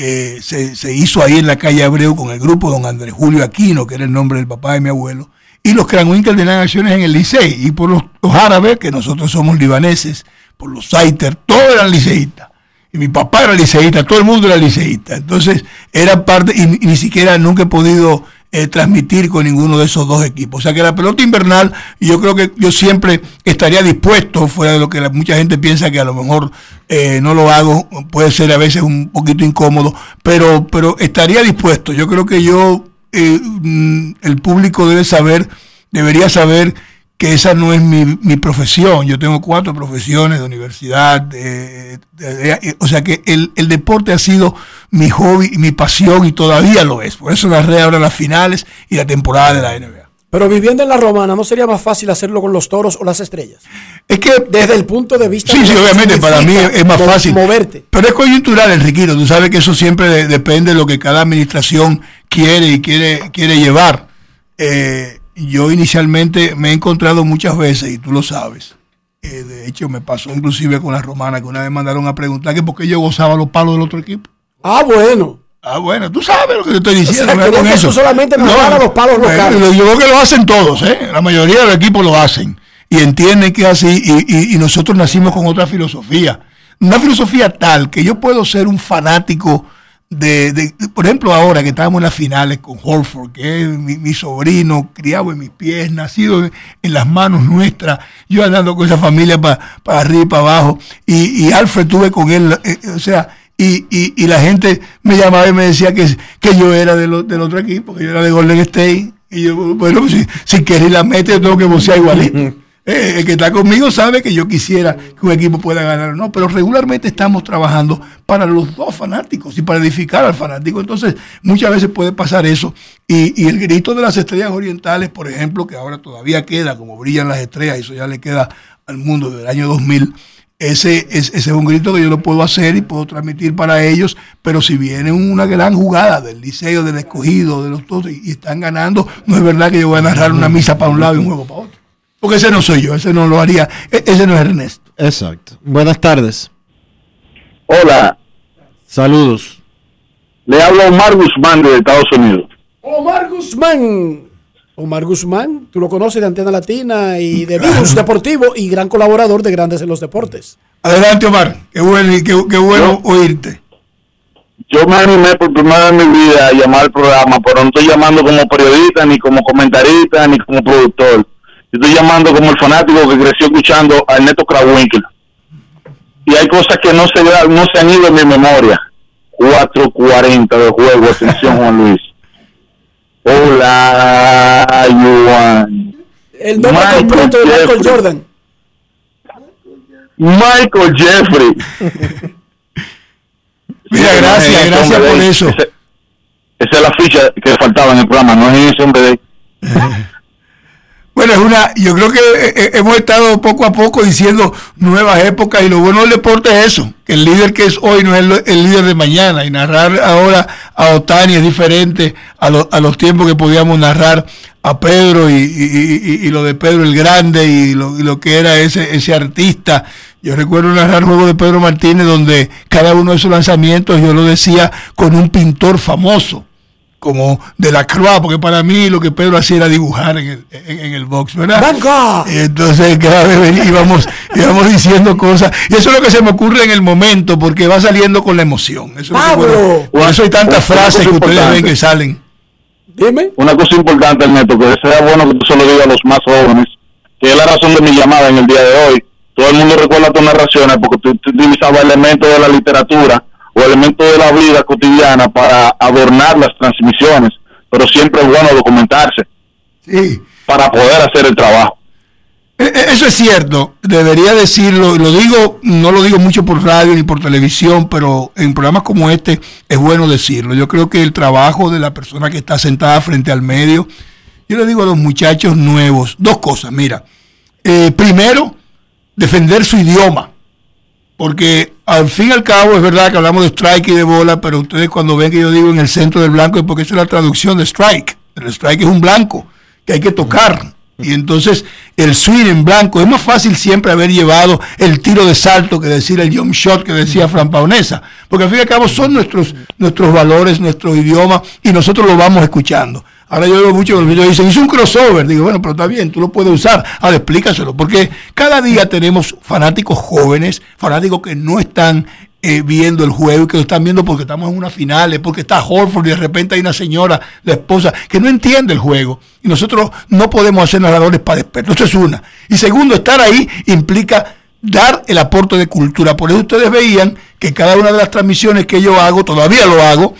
Eh, se, se hizo ahí en la calle Abreu con el grupo don Andrés Julio Aquino, que era el nombre del papá de mi abuelo, y los Cranwinkel tenían acciones en el Licey, y por los, árabes, que nosotros somos libaneses, por los Saiter, todos eran liceístas. Y mi papá era liceísta, todo el mundo era liceísta. Entonces, era parte, y ni siquiera nunca he podido eh, transmitir con ninguno de esos dos equipos. O sea que la pelota invernal, yo creo que yo siempre estaría dispuesto, fuera de lo que mucha gente piensa que a lo mejor eh, no lo hago, puede ser a veces un poquito incómodo, pero, pero estaría dispuesto. Yo creo que yo, eh, mm, el público debe saber, debería saber que esa no es mi, mi profesión. Yo tengo cuatro profesiones de universidad, de- de- de- o sea que el, el deporte ha sido mi hobby, y mi pasión y todavía lo es. Por eso narré ahora las finales y la temporada de la NBA. Pero viviendo en la romana, ¿no sería más fácil hacerlo con los toros o las estrellas? Es que desde el punto de vista Sí, sí, obviamente para mí es más fácil. moverte. Pero es coyuntural, Enriquito. Tú sabes que eso siempre de- depende de lo que cada administración quiere y quiere, quiere llevar. Eh, yo inicialmente me he encontrado muchas veces, y tú lo sabes. eh, de hecho, me pasó inclusive con la romana, que una vez mandaron a preguntar que por qué yo gozaba los palos del otro equipo. Ah, bueno. Ah, bueno, tú sabes lo que te estoy O diciendo. ¿no? eso. solamente narraras los palos locales. Yo creo que lo hacen todos, ¿eh? La mayoría de los equipos lo hacen. Y entienden que es así. Y, y- y nosotros nacimos con otra filosofía. Una filosofía tal que yo puedo ser un fanático de, de- de- por ejemplo, ahora que estamos en las finales con Holford, que es mi, mi sobrino, criado en mis pies, nacido en, las manos nuestras, yo andando con esa familia para arriba y para abajo, y, y Alfred tuve con él, eh, eh, o sea, y, y, la gente me llamaba y me decía que, que yo era del, o- del otro equipo, que yo era de Golden State, y yo, bueno, si, si queréis la mete, yo tengo que bocear igualito. Eh, el que está conmigo sabe que yo quisiera que un equipo pueda ganar o no, pero regularmente estamos trabajando para los dos fanáticos y para edificar al fanático. Entonces, muchas veces puede pasar eso. Y, el grito de las estrellas orientales, por ejemplo, que ahora todavía queda, como brillan las estrellas, eso ya le queda al mundo del año 2000. Ese es, ese es un grito que yo lo puedo hacer y puedo transmitir para ellos, pero si viene una gran jugada del liceo, del escogido, de los dos, y están ganando, no es verdad que yo voy a narrar una misa para un lado y un juego para otro. Porque ese no soy yo, ese no lo haría, e- ese no es Ernesto. Exacto. Buenas tardes. Hola, Saludos. le hablo a Omar Guzmán de Estados Unidos. Omar Guzmán. Omar Guzmán, tú lo conoces de Antena Latina y de Virus Deportivo y gran colaborador de Grandes en los Deportes. Adelante, Omar. Qué bueno, qué, qué bueno oírte. Yo me animé por primera vez en mi vida a llamar al programa, pero no estoy llamando como periodista, ni como comentarista, ni como productor. Yo estoy llamando como el fanático que creció escuchando a Ernesto Krawinkel. Y hay cosas que no se, no se han ido en mi memoria. 4.40 de juego, atención Juan Luis. Hola, Juan. El nombre completo de Michael Jordan. Michael Jeffrey. Mira, gracias, gracias por eso. Esa es la ficha que faltaba en el programa, no es ese hombre de. Bueno, es una, yo creo que eh, eh, hemos estado poco a poco diciendo nuevas épocas y lo bueno del deporte es eso, que el líder que es hoy no es el, líder de mañana y narrar ahora a Otani es diferente a, a los tiempos que podíamos narrar a Pedro y, lo de Pedro el Grande y lo, que era ese, ese artista. Yo recuerdo narrar juego de Pedro Martínez donde cada uno de esos lanzamientos yo lo decía con un pintor famoso como de la Croix, porque para mí lo que Pedro hacía era dibujar en el, en, en el box, ¿verdad? Y entonces cada vez vení- íbamos, íbamos diciendo cosas, y eso es lo que se me ocurre en el momento, porque va saliendo con la emoción. Eso es lo que, bueno, por eso hay tantas Una frases que ustedes importante. ven que salen. Dime. Una cosa importante, Ernesto, que sea bueno que tú se lo digas a los más jóvenes, que es la razón de mi llamada en el día de hoy. Todo el mundo recuerda tus narraciones porque tú, tú utilizabas elementos de la literatura o elementos de la vida cotidiana para adornar las transmisiones, pero siempre es bueno documentarse Sí. para poder hacer el trabajo. E- e- Eso es cierto, debería decirlo, y lo digo, no lo digo mucho por radio ni por televisión, pero en programas como este es bueno decirlo. Yo creo que el trabajo de la persona que está sentada frente al medio, yo le digo a los muchachos nuevos, dos cosas, mira, Eh, primero, defender su idioma, porque al fin y al cabo es verdad que hablamos de strike y de bola, pero ustedes cuando ven que yo digo en el centro del blanco es porque esa es la traducción de strike. El strike es un blanco que hay que tocar. Y entonces el swing en blanco es más fácil siempre haber llevado el tiro de salto que decir el jump shot que decía Fran Paonesa. Porque al fin y al cabo son nuestros, nuestros valores, nuestro idioma y nosotros lo vamos escuchando. Ahora yo veo mucho que los niños dicen, hizo un crossover. Digo, bueno, pero está bien, tú lo puedes usar. Ahora explícaselo. Porque cada día tenemos fanáticos jóvenes, fanáticos que no están eh, viendo el juego y que lo están viendo porque estamos en una final, porque está Horford y de repente hay una señora, la esposa, que no entiende el juego. Y nosotros no podemos hacer narradores para expertos. Eso es una. Y segundo, estar ahí implica dar el aporte de cultura. Por eso ustedes veían que cada una de las transmisiones que yo hago, todavía lo hago,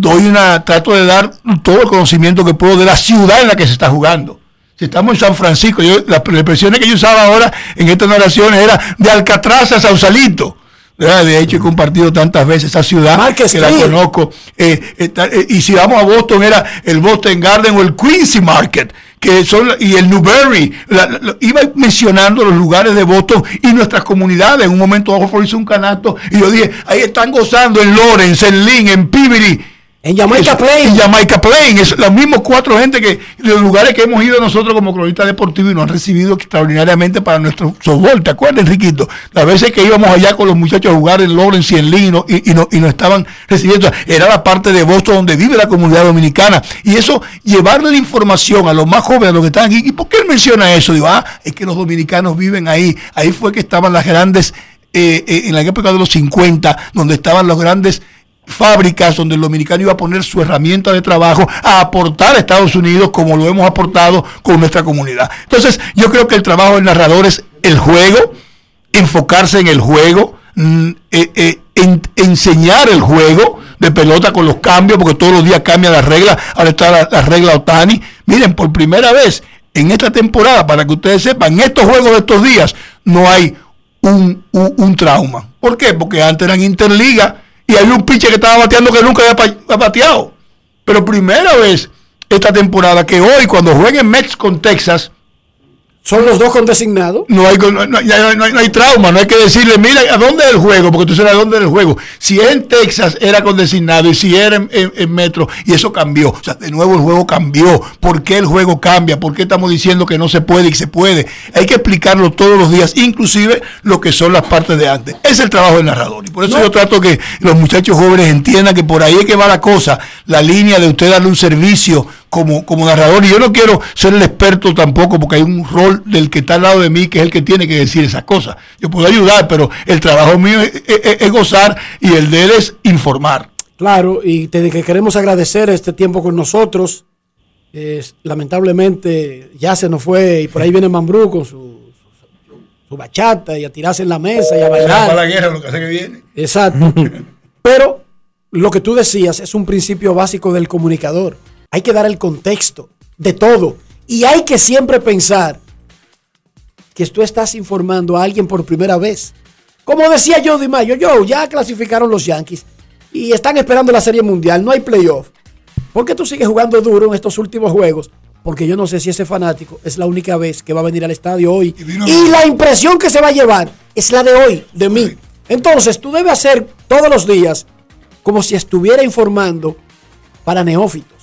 doy una, trato de dar todo el conocimiento que puedo de la ciudad en la que se está jugando. Si estamos en San Francisco, yo, las expresiones que yo usaba ahora en estas narraciones era de Alcatraz a Sausalito. De hecho, he compartido tantas veces esa ciudad Market que la Street. conozco. Eh, está- eh, y si vamos a Boston, era el Boston Garden o el Quincy Market, que son, y el Newberry. La- la- la- iba mencionando los lugares de Boston y nuestras comunidades. En un momento, Oxford hizo un canasto y yo dije, ahí están gozando en Lawrence, en Lynn, en Peabody. En Jamaica Eso, Plain. En Jamaica Plain. Es los mismos cuatro gente que, de los lugares que hemos ido nosotros como cronistas deportivos y nos han recibido extraordinariamente para nuestro softball. ¿Te acuerdas, Enriquito? Las veces que íbamos allá con los muchachos a jugar en Lawrence y en Lynn y, no- y, y no- y nos estaban recibiendo. Era la parte de Boston donde vive la comunidad dominicana. Y eso, llevarle la información a los más jóvenes, a los que están aquí. ¿Y por qué él menciona eso? Digo, ah, es que los dominicanos viven ahí. Ahí fue que estaban las grandes, eh, eh, en la época de los 50, donde estaban los grandes fábricas donde el dominicano iba a poner su herramienta de trabajo a aportar a Estados Unidos como lo hemos aportado con nuestra comunidad. Entonces, yo creo que el trabajo del narrador es el juego, enfocarse en el juego, mm, eh, eh, en- enseñar el juego de pelota con los cambios, porque todos los días cambia la regla, ahora está la, la regla Otani. Miren, por primera vez en esta temporada, para que ustedes sepan, en estos juegos de estos días no hay un, un- un trauma. ¿Por qué? Porque antes eran interliga y había un pitcher que estaba bateando que nunca había bateado. Pero primera vez esta temporada que hoy, cuando jueguen Mets con Texas, Son los dos con designado. no hay, no, no- no hay- no hay trauma, no hay que decirle, mira, ¿a dónde es el juego? Porque tú sabes a dónde es el juego. Si en Texas era con designado y si era en, en- en Metro, y eso cambió. O sea, de nuevo el juego cambió. ¿Por qué el juego cambia? ¿Por qué estamos diciendo que no se puede y que se puede? Hay que explicarlo todos los días, inclusive lo que son las partes de antes. Es el trabajo del narrador. Y por eso yo trato que los muchachos jóvenes entiendan que por ahí es que va la cosa, la línea de usted darle un servicio como, como narrador. Y yo no quiero ser el experto tampoco, porque hay un rol del que está al lado de mí que es el que tiene que decir esas cosas. Yo puedo ayudar, pero el trabajo mío es, es- es gozar y el de él es informar. Claro, y te que queremos agradecer este tiempo con nosotros. Es- lamentablemente ya se nos fue y por ahí viene Mambrú con su, su, su bachata y a tirarse en la mesa y a Para la bailar. guerra, lo que hace que viene. Exacto. Pero lo que tú decías es un principio básico del comunicador. Hay que dar el contexto de todo. Y hay que siempre pensar que tú estás informando a alguien por primera vez. Como decía yo Di Mayo, yo ya clasificaron los Yankees y están esperando la Serie Mundial, no hay playoff. ¿Por qué tú sigues jugando duro en estos últimos juegos? Porque yo no sé si ese fanático es la única vez que va a venir al estadio hoy. Y la impresión que se va a llevar es la de hoy, de mí. Entonces tú debes hacer todos los días como si estuviera informando para neófitos,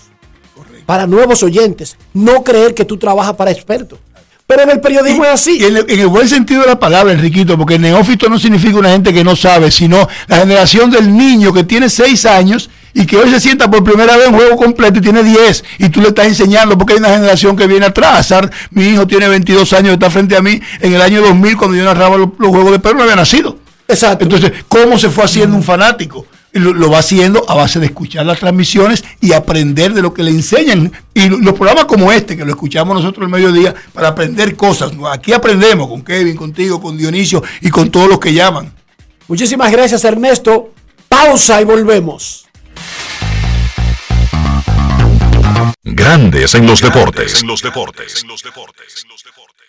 para nuevos oyentes. No creer que tú trabajas para expertos. Pero en el periodismo es así. En, el, en el buen sentido de la palabra, Enriquito, porque neófito no significa una gente que no sabe, sino la generación del niño que tiene seis años y que hoy se sienta por primera vez en juego completo y tiene 10 y tú le estás enseñando porque hay una generación que viene atrás. Mi hijo tiene 22 años, está frente a mí en el año 2000 cuando yo narraba los, los juegos de Perú, no había nacido. Exacto. Entonces, ¿cómo se fue haciendo un fanático? Lo, lo va haciendo a base de escuchar las transmisiones y aprender de lo que le enseñan. Y lo- los programas como este, que lo escuchamos nosotros el mediodía, para aprender cosas. Aquí aprendemos con Kevin, contigo, con Dionisio y con todos los que llaman. Muchísimas gracias, Ernesto. Pausa y volvemos. Grandes en los deportes.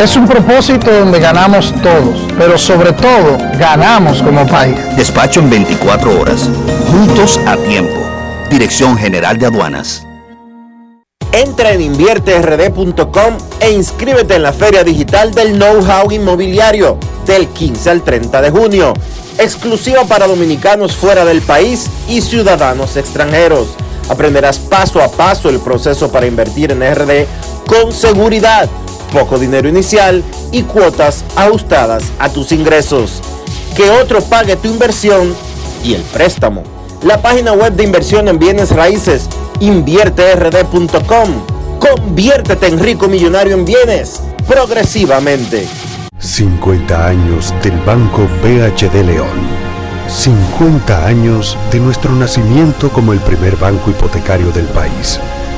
Es un propósito donde ganamos todos, pero sobre todo ganamos como país. Despacho en 24 horas. Juntos a tiempo. Dirección General de Aduanas. Entra en invierterd.com e inscríbete en la Feria Digital del Know-How Inmobiliario. del 15 al 30 de junio, exclusiva para dominicanos fuera del país y ciudadanos extranjeros. Aprenderás paso a paso el proceso para invertir en RD con seguridad, poco dinero inicial y cuotas ajustadas a tus ingresos. Que otro pague tu inversión y el préstamo. La página web de inversión en bienes raíces, invierterd.com. Conviértete en rico millonario en bienes progresivamente. 50 años del Banco BHD León. 50 años de nuestro nacimiento como el primer banco hipotecario del país,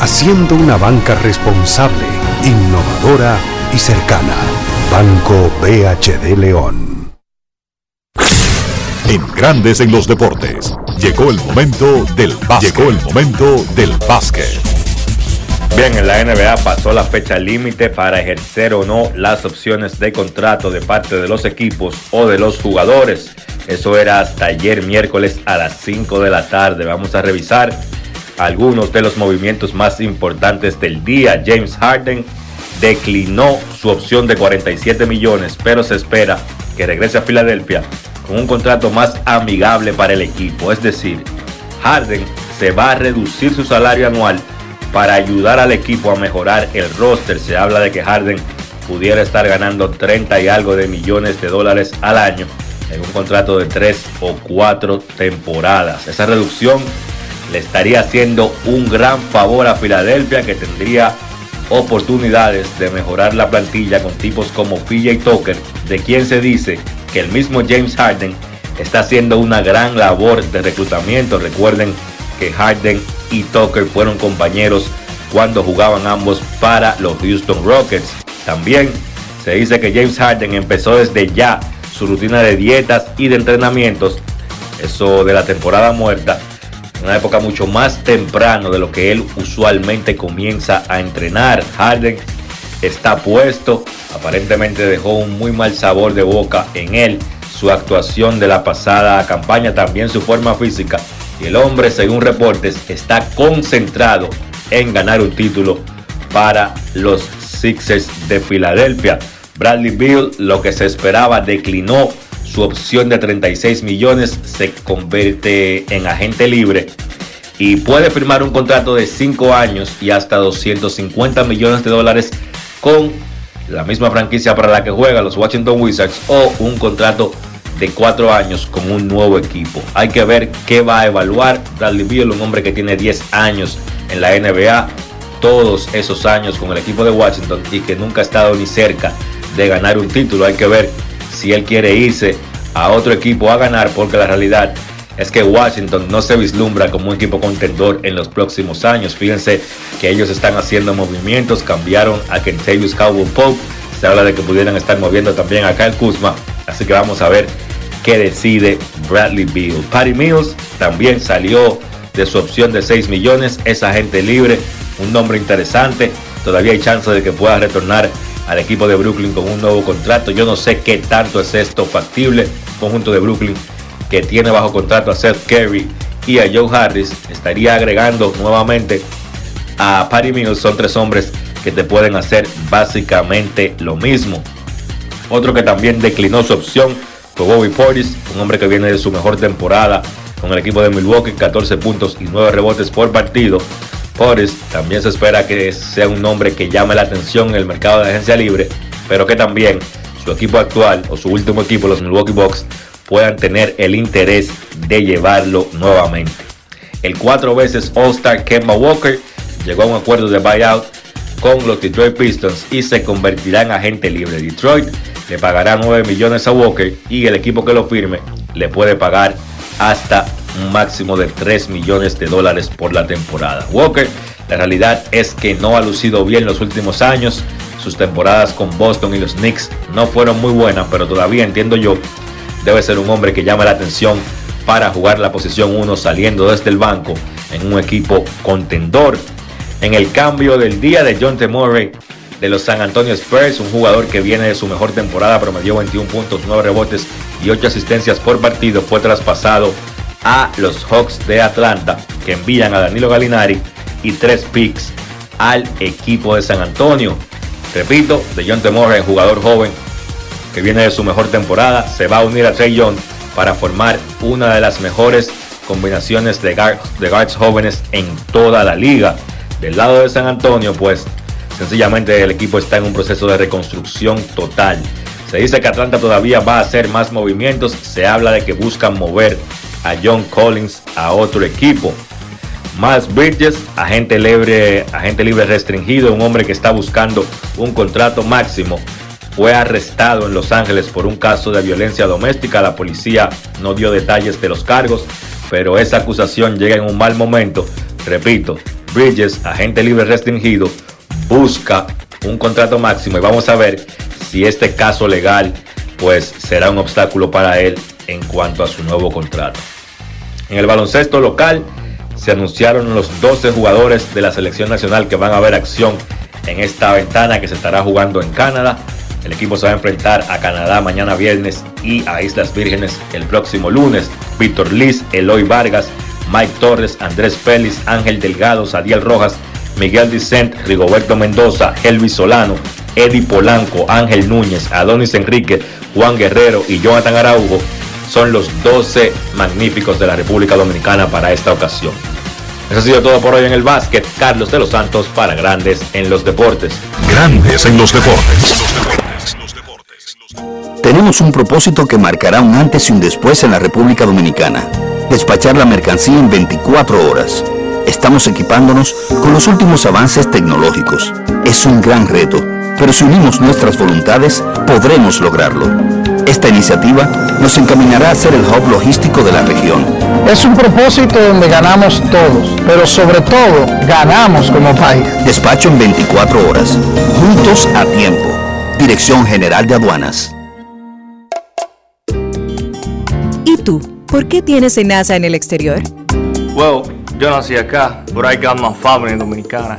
haciendo una banca responsable, innovadora y cercana. Banco BHD León. En Grandes en los Deportes, llegó el momento del básquet. Llegó el momento del básquet. Bien, en la NBA pasó la fecha límite para ejercer o no las opciones de contrato de parte de los equipos o de los jugadores. Eso era hasta ayer miércoles a las 5 de la tarde. Vamos a revisar algunos de los movimientos más importantes del día. James Harden declinó su opción de 47 millones, pero se espera que regrese a Filadelfia con un contrato más amigable para el equipo. Es decir, Harden se va a reducir su salario anual para ayudar al equipo a mejorar el roster. Se habla de que Harden pudiera estar ganando 30 y algo de millones de dólares al año en un contrato de 3 o 4 temporadas. Esa reducción le estaría haciendo un gran favor a Filadelfia que tendría oportunidades de mejorar la plantilla con tipos como PJ Tucker, de quien se dice que el mismo James Harden está haciendo una gran labor de reclutamiento. Recuerden que Harden y Tucker fueron compañeros cuando jugaban ambos para los Houston Rockets. También se dice que James Harden empezó desde ya su rutina de dietas y de entrenamientos, eso de la temporada muerta, una época mucho más temprano de lo que él usualmente comienza a entrenar. Harden está puesto, aparentemente dejó un muy mal sabor de boca en él, su actuación de la pasada campaña, también su forma física y el hombre, según reportes, está concentrado en ganar un título para los Sixers de Filadelfia. Bradley Bill, lo que se esperaba, declinó su opción de 36 millones, se convierte en agente libre y puede firmar un contrato de 5 años y hasta 250 millones de dólares con la misma franquicia para la que juega los Washington Wizards o un contrato de cuatro años con un nuevo equipo. Hay que ver qué va a evaluar Bradley Beal, un hombre que tiene 10 años en la NBA, todos esos años con el equipo de Washington y que nunca ha estado ni cerca de ganar un título. Hay que ver si él quiere irse a otro equipo a ganar, porque la realidad es que Washington no se vislumbra como un equipo contendor en los próximos años. Fíjense que ellos están haciendo movimientos, cambiaron a Kentavious Cowboy Pope, se habla de que pudieran estar moviendo también a Kyle Kuzma, así que vamos a ver que decide Bradley Beal. Patty Mills también salió de su opción de 6 millones, es agente libre, un nombre interesante, todavía hay chance de que pueda retornar al equipo de Brooklyn con un nuevo contrato. Yo no sé qué tanto es esto factible. Conjunto de Brooklyn que tiene bajo contrato a Seth Curry y a Joe Harris estaría agregando nuevamente a Patty Mills. Son tres hombres que te pueden hacer básicamente lo mismo. Otro que también declinó su opción Bobby Portis, un hombre que viene de su mejor temporada con el equipo de Milwaukee, 14 puntos y 9 rebotes por partido. Portis también se espera que sea un nombre que llame la atención en el mercado de agencia libre, pero que también su equipo actual o su último equipo, los Milwaukee Bucks, puedan tener el interés de llevarlo nuevamente. El cuatro veces All-Star Kemba Walker llegó a un acuerdo de buyout con los Detroit Pistons y se convertirá en agente libre. Detroit le pagará 9 millones a Walker y el equipo que lo firme le puede pagar hasta un máximo de 3 millones de dólares por la temporada. Walker, la realidad es que no ha lucido bien los últimos años. Sus temporadas con Boston y los Knicks no fueron muy buenas, pero todavía entiendo yo debe ser un hombre que llame la atención para jugar la posición 1 saliendo desde el banco en un equipo contendor. En el cambio del día de John T. De los San Antonio Spurs, un jugador que viene de su mejor temporada, promedió 21 puntos, 9 rebotes y 8 asistencias por partido, fue traspasado a los Hawks de Atlanta, que envían a Danilo Galinari y 3 picks al equipo de San Antonio. Repito, de John T. Murray, jugador joven que viene de su mejor temporada, se va a unir a Trey Young para formar una de las mejores combinaciones de guards jóvenes en toda la liga. Del lado de San Antonio, pues sencillamente el equipo está en un proceso de reconstrucción total. Se dice que Atlanta todavía va a hacer más movimientos. Se habla de que buscan mover a John Collins a otro equipo. Miles Bridges, agente libre, agente libre restringido, un hombre que está buscando un contrato máximo fue arrestado en Los Ángeles por un caso de violencia doméstica. La policía no dio detalles de los cargos, pero esa acusación llega en un mal momento. Repito, Bridges, agente libre restringido, busca un contrato máximo y vamos a ver si este caso legal pues será un obstáculo para él en cuanto a su nuevo contrato. En el baloncesto local se anunciaron los 12 jugadores de la selección nacional que van a ver acción en esta ventana que se estará jugando en Canadá. El equipo se va a enfrentar a Canadá mañana viernes y a Islas Vírgenes el próximo lunes. Víctor Liz, Eloy Vargas, Mike Torres, Andrés Félix, Ángel Delgado, Sadiel Rojas, Miguel Dicent, Rigoberto Mendoza, Elvis Solano, Eddie Polanco, Ángel Núñez, Adonis Enrique, Juan Guerrero y Jonathan Araujo son los 12 magníficos de la República Dominicana para esta ocasión. Eso ha sido todo por hoy en el básquet. Carlos de los Santos para Grandes en los Deportes. Grandes en los Deportes. Tenemos un propósito que marcará un antes y un después en la República Dominicana. Despachar la mercancía en 24 horas. Estamos equipándonos con los últimos avances tecnológicos. Es un gran reto, pero si unimos nuestras voluntades, podremos lograrlo. Esta iniciativa nos encaminará a ser el hub logístico de la región. Es un propósito donde ganamos todos, pero sobre todo ganamos como país. Despacho en 24 horas. Juntos a tiempo. Dirección General de Aduanas. ¿Y tú? ¿Por qué tienes NASA en el exterior? Well, yo nací acá, but I got my family dominicana.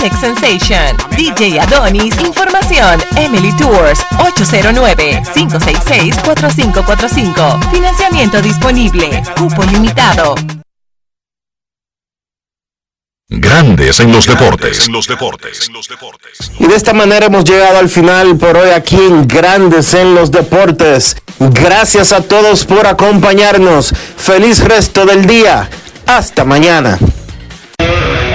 Alex Sensation, DJ Adonis, Información, Emily Tours, 809-566-4545. Financiamiento disponible, cupo limitado. Grandes en los deportes. En los deportes. Y de esta manera hemos llegado al final por hoy aquí en Grandes en los Deportes. Gracias a todos por acompañarnos. Feliz resto del día. Hasta mañana.